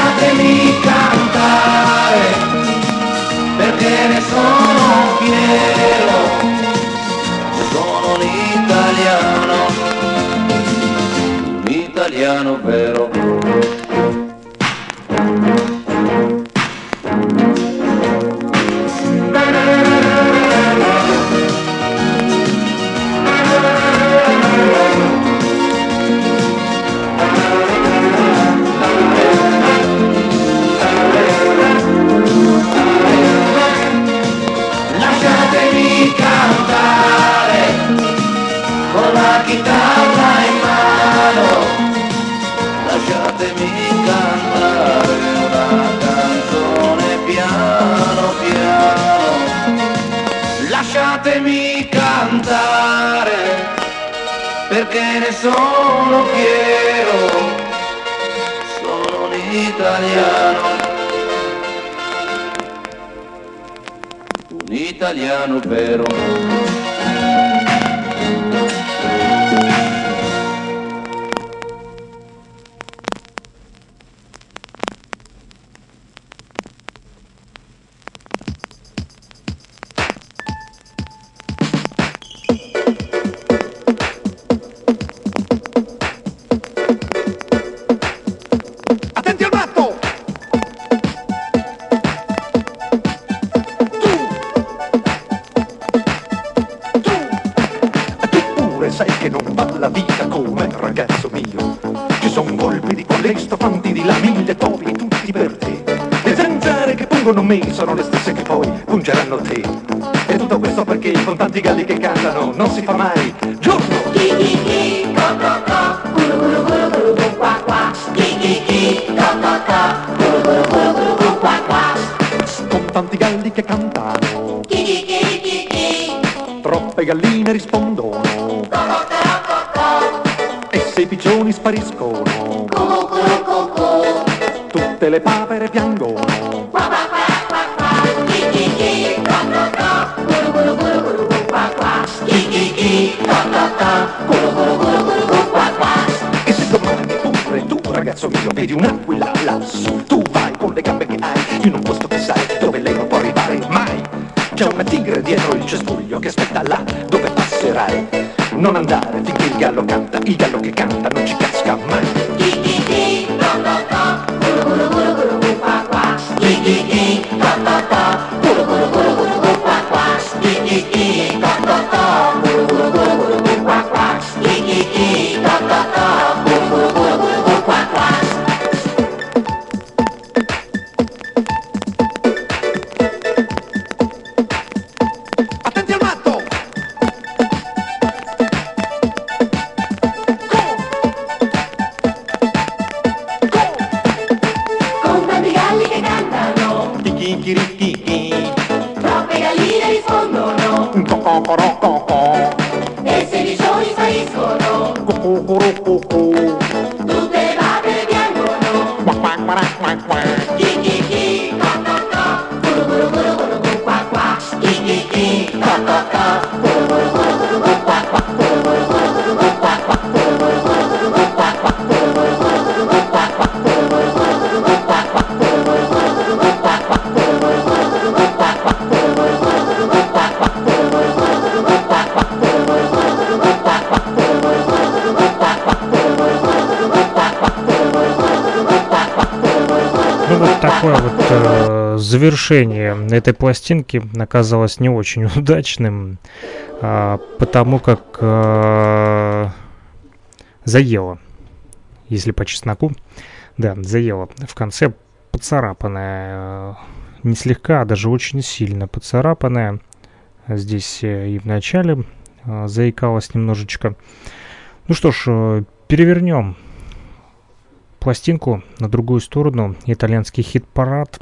lasciatemi cantare perché ne sono fiero, sono un italiano, un italiano vero. Me sono le stesse che poi pungeranno te. E tutto questo perché con tanti galli che cantano завершение этой пластинки оказалось не очень удачным, а, потому как э, заело, если по чесноку, да, заело в конце поцарапанная, не слегка, а даже очень сильно поцарапанная. Здесь э, и в начале э, заикалась немножечко. Ну что ж, э, перевернем пластинку на другую сторону. Итальянский хит-парад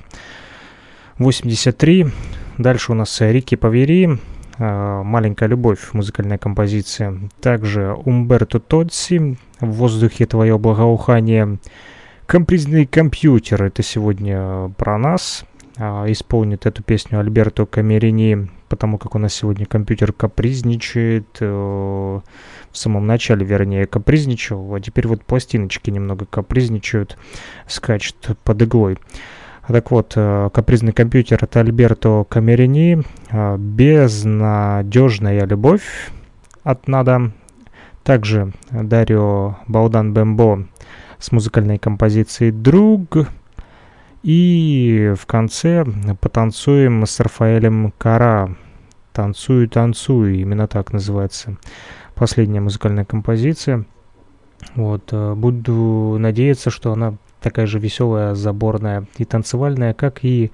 83. Дальше у нас э, Рики Павери. э, Маленькая любовь, музыкальная композиция. Также Умберто Тодси. В воздухе твое благоухание. Компризный компьютер. Это сегодня про нас. А, Исполнит эту песню Альберто Камерини, потому как у нас сегодня компьютер капризничает. э, В самом начале, вернее, капризничал, а теперь вот пластиночки немного капризничают, скачут под иглой. Так вот, э, капризный компьютер это Альберто Камерини, э, безнадежная любовь от Нада. Также Дарио Балдан Бембо с музыкальной композицией «Друг». И в конце потанцуем с Рафаэлем Кара. «Танцую, танцую», именно так называется последняя музыкальная композиция. Вот, э, буду надеяться, что она такая же веселая, заборная и танцевальная, как и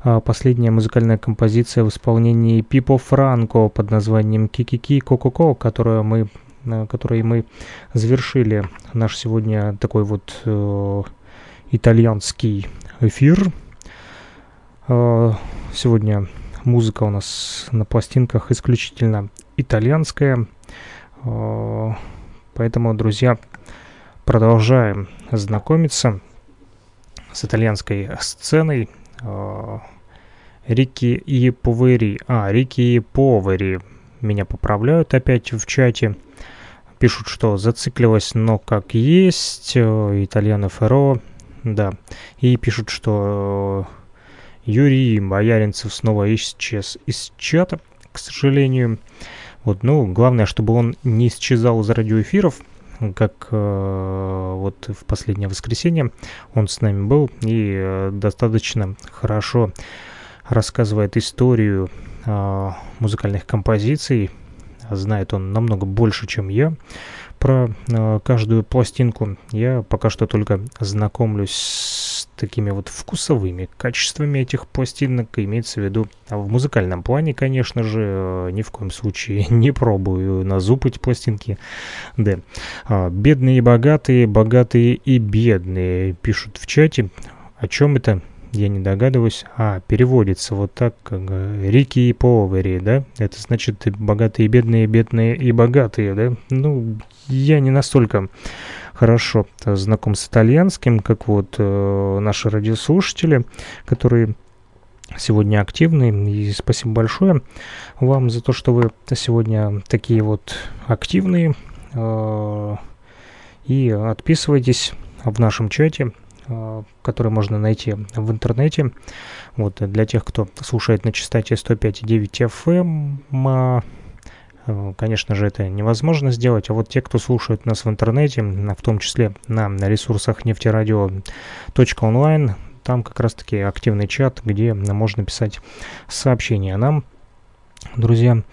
а, последняя музыкальная композиция в исполнении Пипо Франко под названием Кикики Кококо, которую мы, э, которой мы завершили наш сегодня такой вот э, итальянский эфир. Э, сегодня музыка у нас на пластинках исключительно итальянская. Э, Поэтому, друзья, продолжаем знакомиться с итальянской сценой. Э, Рики и Повери. А, Рики и Повери. Меня поправляют опять в чате. Пишут, что зациклилось, но как есть. Э, Итальяно Ферро. Да. И пишут, что э, Юрий Бояринцев снова исчез из чата, к сожалению. Вот, ну, главное, чтобы он не исчезал из радиоэфиров, как э, вот в последнее воскресенье он с нами был и э, достаточно хорошо рассказывает историю э, музыкальных композиций. Знает он намного больше, чем я про э, каждую пластинку. Я пока что только знакомлюсь с такими вот вкусовыми качествами этих пластинок. Имеется в виду а в музыкальном плане, конечно же, э, ни в коем случае не пробую на зуб эти пластинки. Да. А, Бедные и богатые, богатые и бедные пишут в чате. О чем это? Я не догадываюсь. А, переводится вот так, как э, Рики и Повери, да? Это значит богатые и бедные, бедные и богатые, да? Ну, я не настолько хорошо знаком с итальянским, как вот э, наши радиослушатели, которые сегодня активны. И спасибо большое вам за то, что вы сегодня такие вот активные. э, и отписывайтесь в нашем чате Э, которые можно найти в интернете. Вот э, для тех, кто слушает на частоте 105,9 FM, эм, э, конечно же, это невозможно сделать. А вот те, кто слушает нас в интернете, в том числе на ресурсах нефтерадио.онлайн, там как раз-таки активный чат, где можно писать сообщения нам, друзья.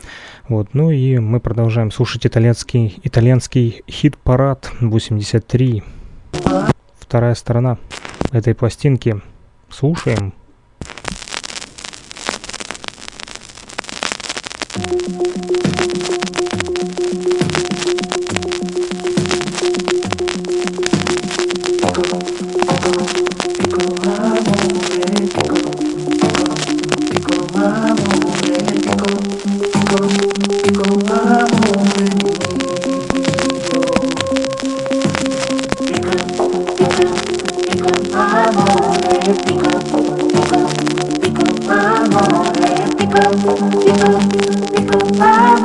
Вот, ну и мы продолжаем слушать итальянский, итальянский хит-парад 83 вторая сторона этой пластинки. Слушаем. I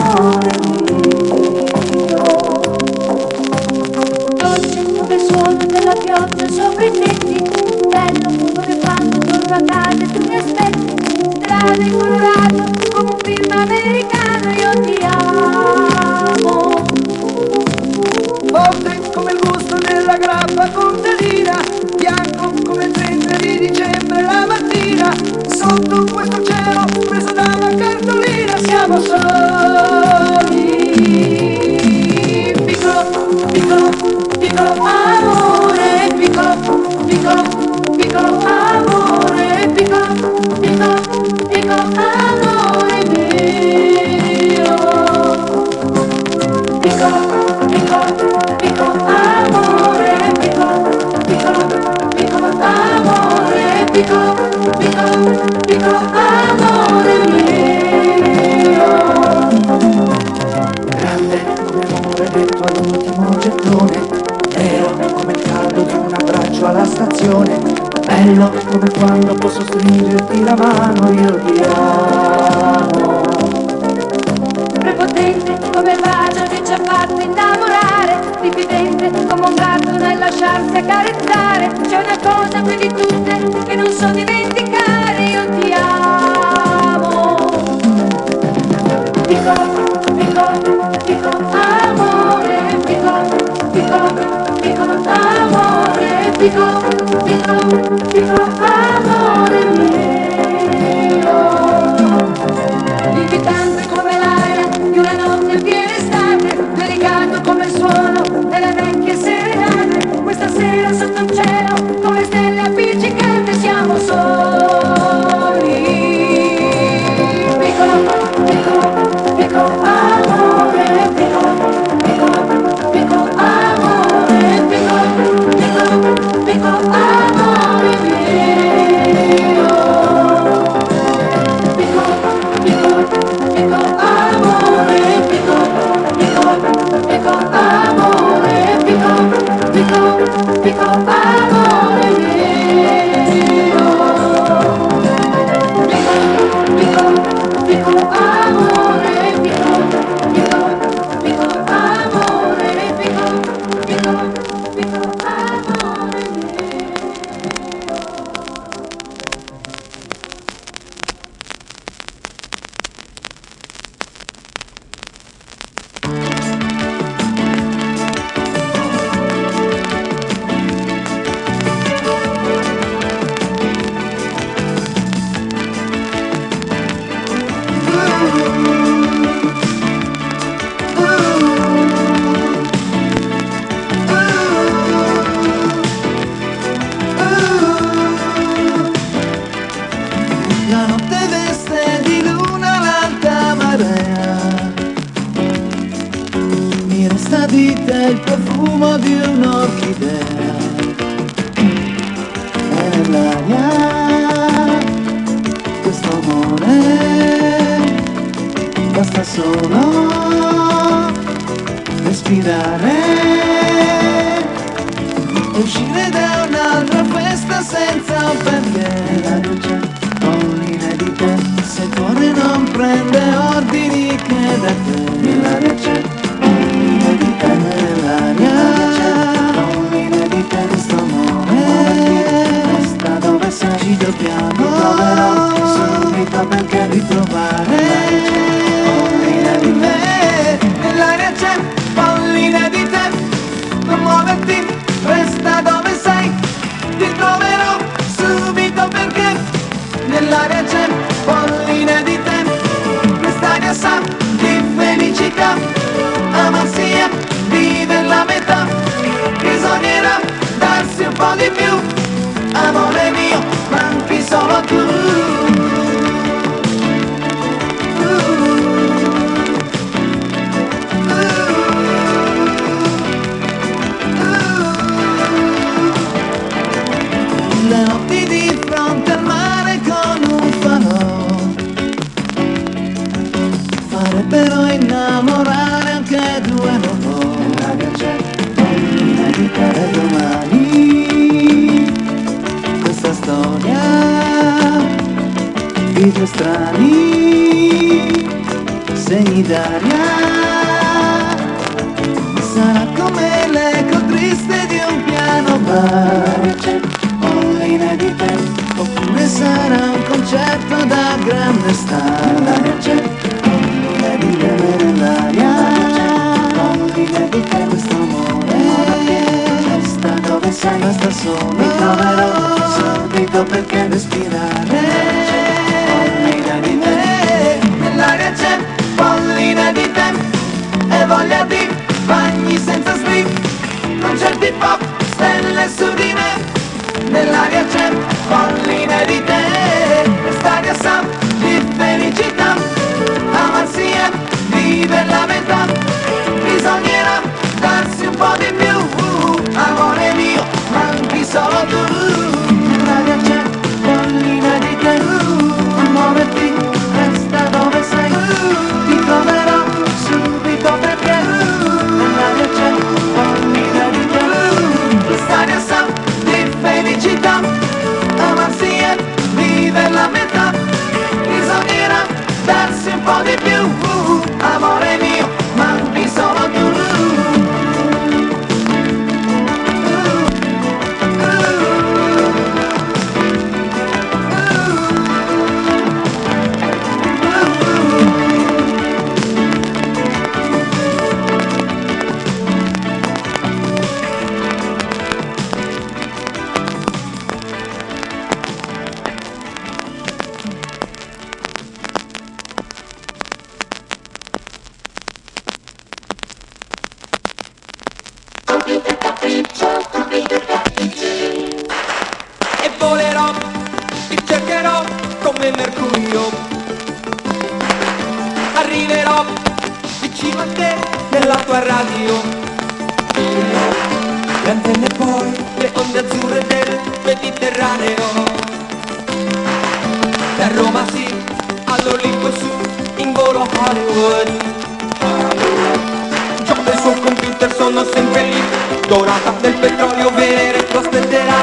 suonerà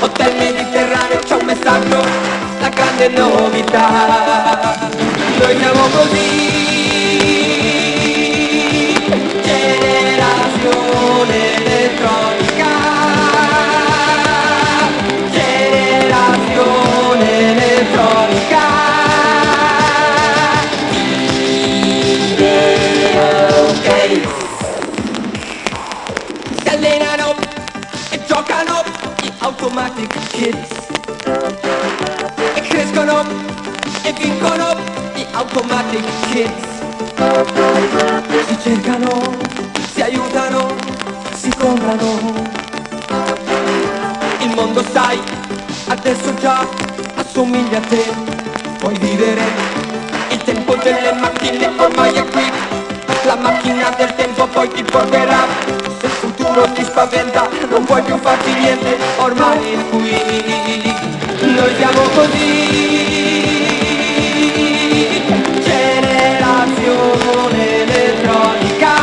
Hotel Mediterraneo c'è un messaggio, la grande novità. Noi siamo così. sa che si cercano, si aiutano, si comprano. Il mondo sai, adesso già assomiglia a te, puoi vivere. Il tempo delle macchine ormai è qui, la macchina del tempo poi ti porterà. Se il futuro ti spaventa, non puoi più farti niente, ormai è qui. Noi siamo così. electronic elettronica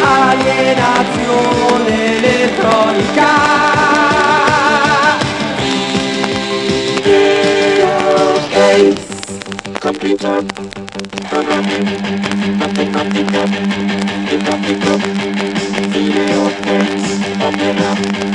Alienazione elettronica Computer Programming nothing. Didattica Videotext nothing.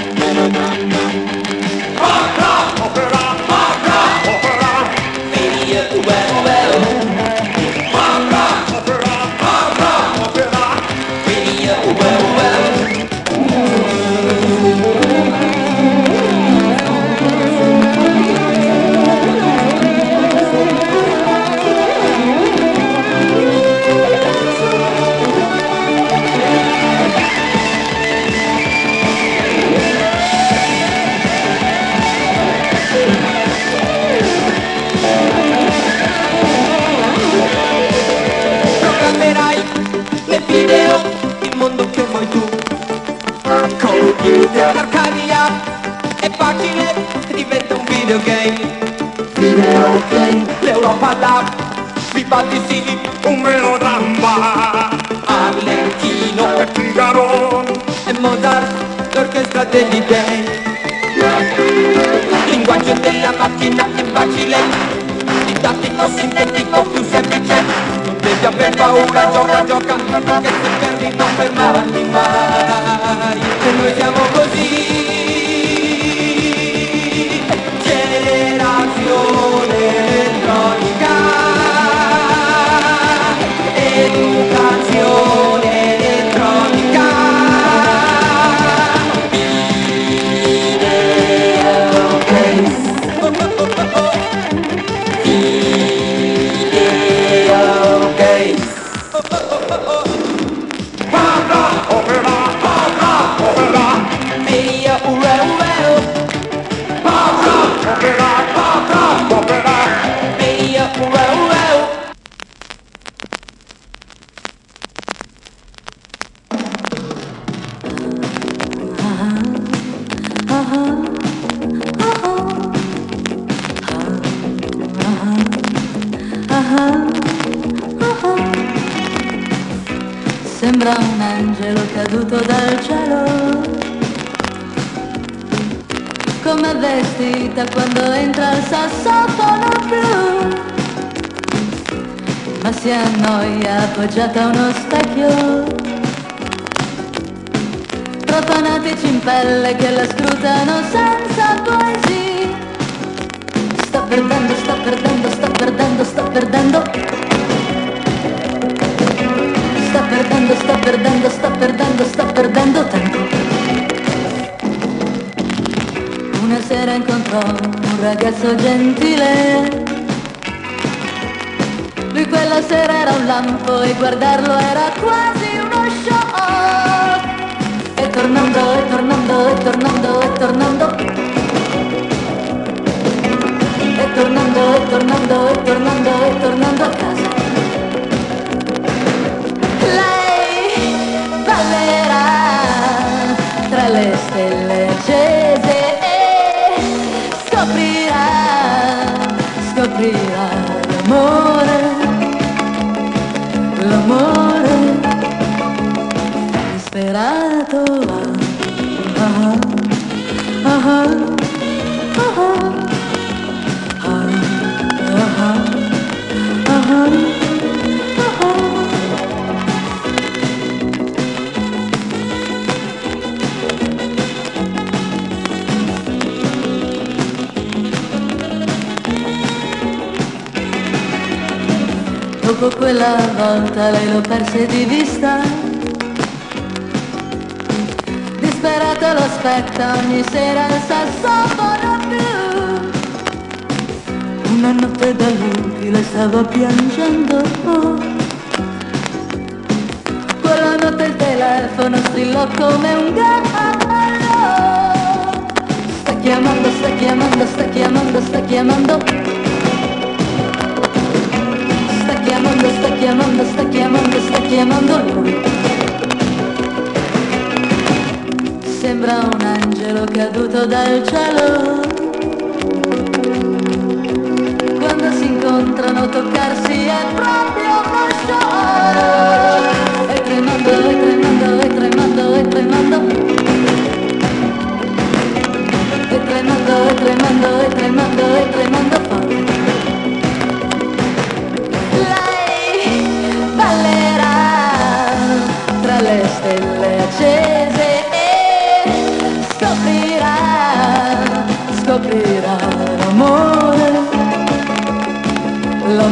Figaro e Mozart, l'orchestra degli dei. Linguaggio della macchina è facile Didattico, sintetico, più semplice. Non devi aver paura, gioca, gioca. Che se perdi non fermarti mai. E noi siamo così Sembra un angelo caduto dal cielo. Come vestita quando entra il sassofono blu ma si annoia appoggiata a uno specchio. Tra fanatici in pelle che la scrutano senza poesia sta perdendo, sta perdendo, sta perdendo, sta perdendo perdendo, sta perdendo, sta perdendo, sta perdendo tempo Una sera incontrò un ragazzo gentile. Lui quella sera era un lampo e guardarlo era quasi uno shock. E tornando, e tornando, e tornando, e tornando. E tornando, e tornando, e tornando, e tornando a casa. light. Dopo quella volta lei lo perse di vista. Disperata lo aspetta ogni sera il sassofono blu Una notte da lupi le stava piangendo. Quella notte il telefono strillò come un gallo. Sta chiamando, sta chiamando, sta chiamando, sta chiamando sta chiamando, sta chiamando, sta chiamando lui. Sembra un angelo caduto dal cielo. Quando si incontrano toccarsi è proprio show. E tremando, e tremando, e tremando, e tremando. E tremando, e tremando, e tremando, e tremando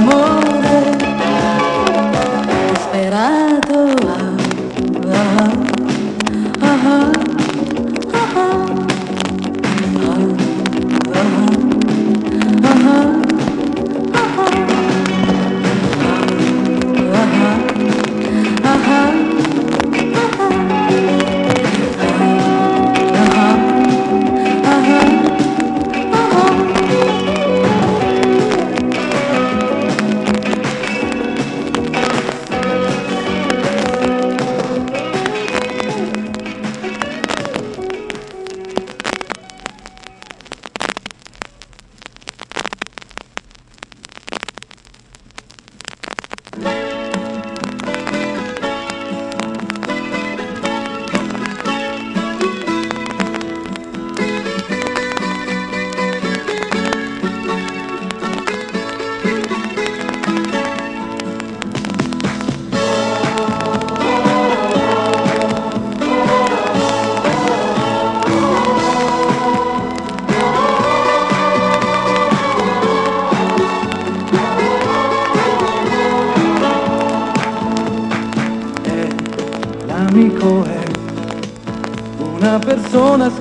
more.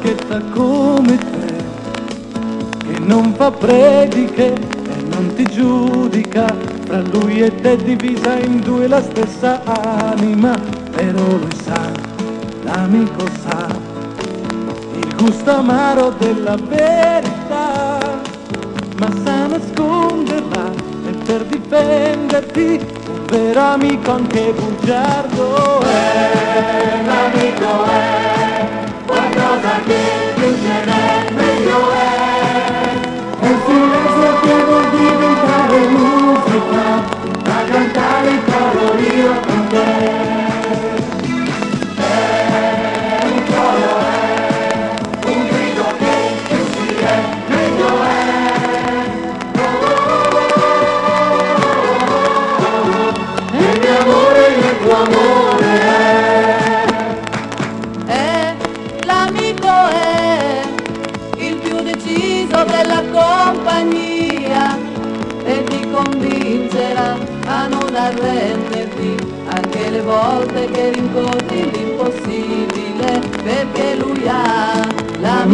Schietta come te, che non fa prediche e non ti giudica, fra lui e te divisa in due la stessa anima, però lui sa, l'amico sa, il gusto amaro della verità, ma sa nasconderla e per difenderti un vero amico anche bugiardo è. L'amico è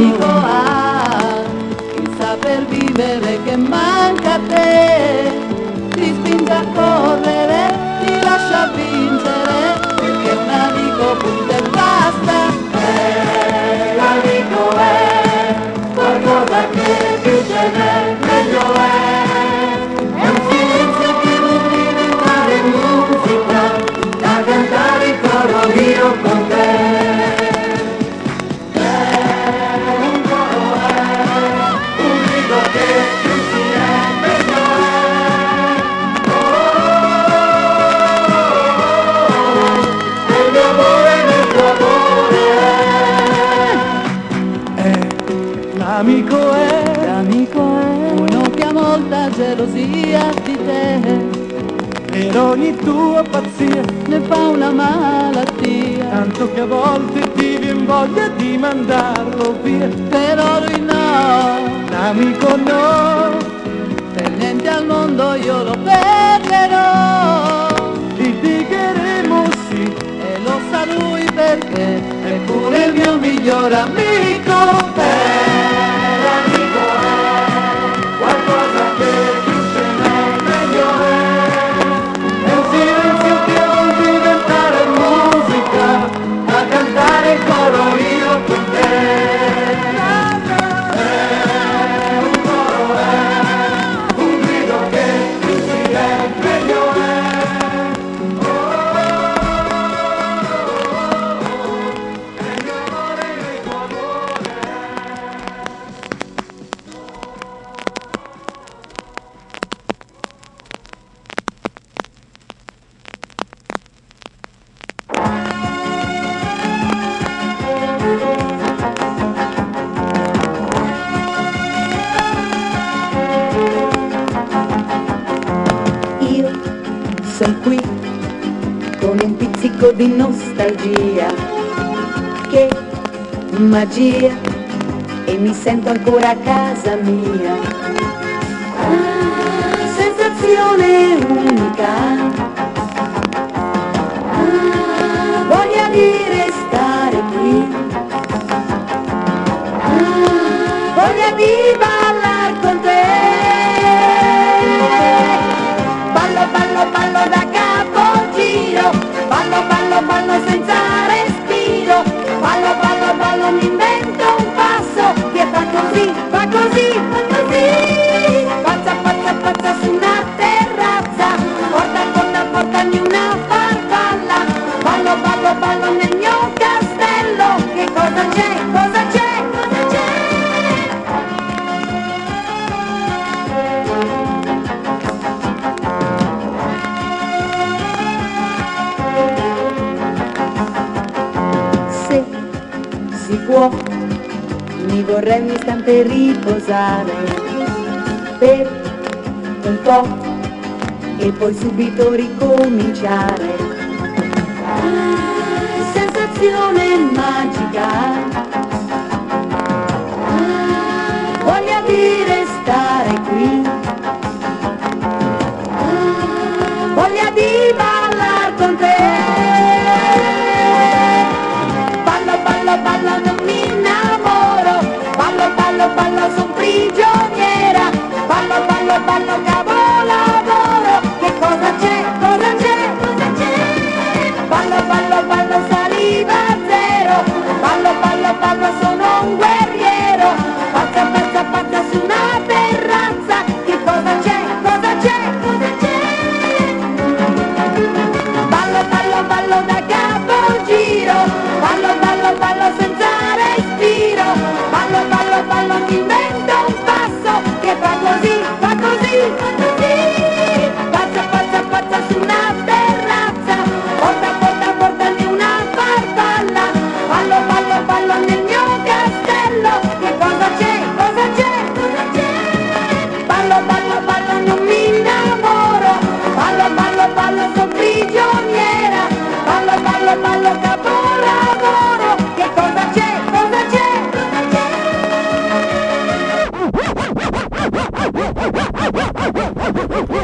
Go ah. Tua pazzia, ne fa una malattia. Tanto che a volte ti vien voglia di mandarlo via. però lui no. L'amico no, per niente al mondo io lo perderò. Litigheremo sì, e lo sa lui perché. È pure il mio miglior amico. Nostalgia. Che magia! E mi sento ancora a casa mia. Ah, sensazione unica. Ah, voglia di restare qui. Ah, voglia di ballare su una terrazza, porta, porta, portami una farfalla, ballo, ballo, ballo nel mio castello, che cosa c'è, cosa c'è, cosa c'è? Si può, mi vorrei un istante riposare per po' e poi subito ricominciare. Ah, sensazione magica, ah, voglia di restare qui,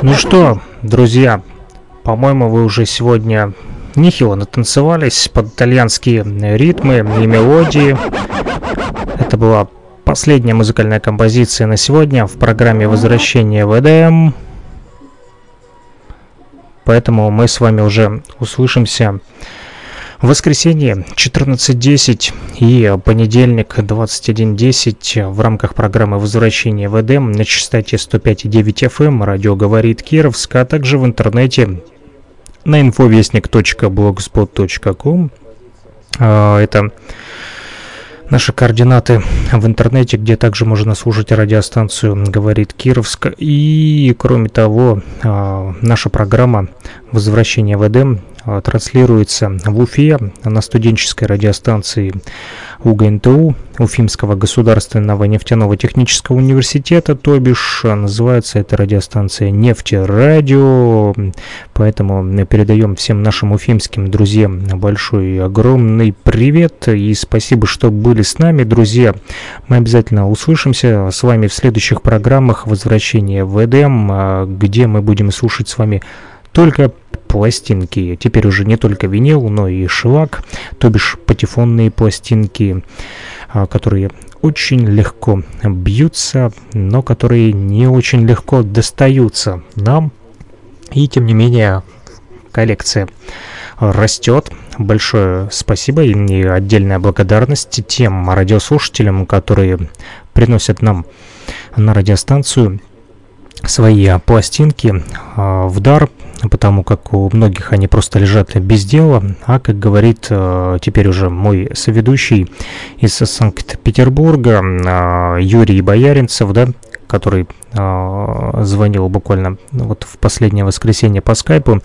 Ну что, друзья, по-моему, вы уже сегодня нехило натанцевались под итальянские ритмы и мелодии. Это была последняя музыкальная композиция на сегодня в программе «Возвращение в Эдем». Поэтому мы с вами уже услышимся в воскресенье 14.10 и понедельник 21.10 в рамках программы «Возвращение в Эдем» на частоте 105.9 FM эм радио «Говорит Кировск», а также в интернете на infovестник.blogspot.com. А, это наши координаты в интернете, где также можно слушать радиостанцию «Говорит Кировск». И, кроме того, а, наша программа «Возвращение в Эдем» транслируется в Уфе на студенческой радиостанции УГНТУ Уфимского государственного нефтяного технического университета, то бишь называется эта радиостанция «Нефтерадио», поэтому передаем всем нашим уфимским друзьям большой огромный привет и спасибо, что были с нами, друзья. Мы обязательно услышимся с вами в следующих программах «Возвращение в Эдем», а, где мы будем слушать с вами только пластинки. Теперь уже не только винил, но и шелак, то бишь патефонные пластинки, а, которые очень легко бьются, но которые не очень легко достаются нам. И тем не менее коллекция растет. Большое спасибо и отдельная благодарность тем радиослушателям, которые приносят нам на радиостанцию свои пластинки а, в дар потому как у многих они просто лежат без дела, а, как говорит э, теперь уже мой соведущий из Санкт-Петербурга, э, Юрий Бояринцев, да, который э, звонил буквально вот в последнее воскресенье по скайпу,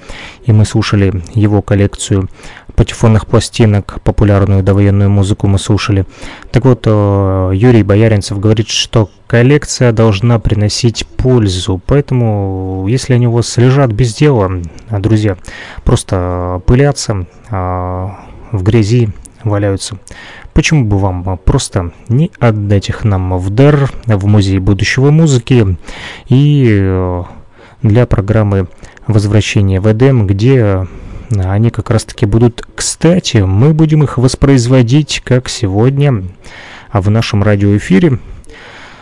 и мы слушали его коллекцию патефонных пластинок, популярную довоенную музыку мы слушали. Так вот, э, Юрий Бояринцев говорит, что коллекция должна приносить пользу, поэтому если они у вас лежат без дела, друзья, просто пылятся а, в грязи, валяются, Почему бы вам просто не отдать их нам в дар в Музей будущего музыки и э, для программы «Возвращение в Эдем», где они как раз-таки будут кстати. Мы будем их воспроизводить, как сегодня, а в нашем радиоэфире.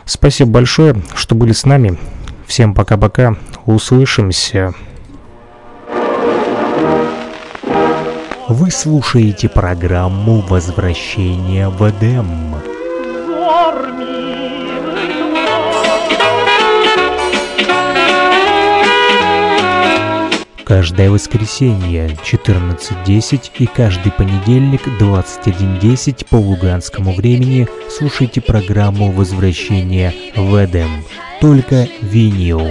Спасибо большое, что были с нами. Всем пока-пока. Услышимся. Вы слушаете программу «Возвращение в Эдем». Каждое воскресенье 14.10 и каждый понедельник 21.10 по луганскому времени слушайте программу «Возвращение в Эдем». Только винил.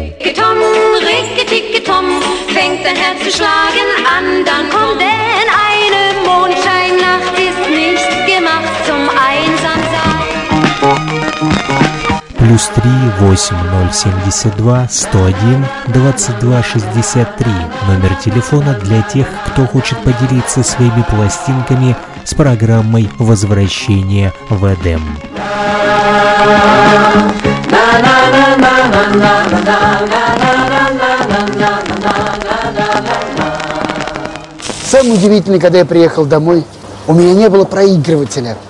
fängt dein Herz zu schlagen an, dann kommt denn плюс 3 8 0 72 101 22 63. Номер телефона для тех, кто хочет поделиться своими пластинками с программой возвращения в Эдем». Самое удивительное, когда я приехал домой, у меня не было проигрывателя –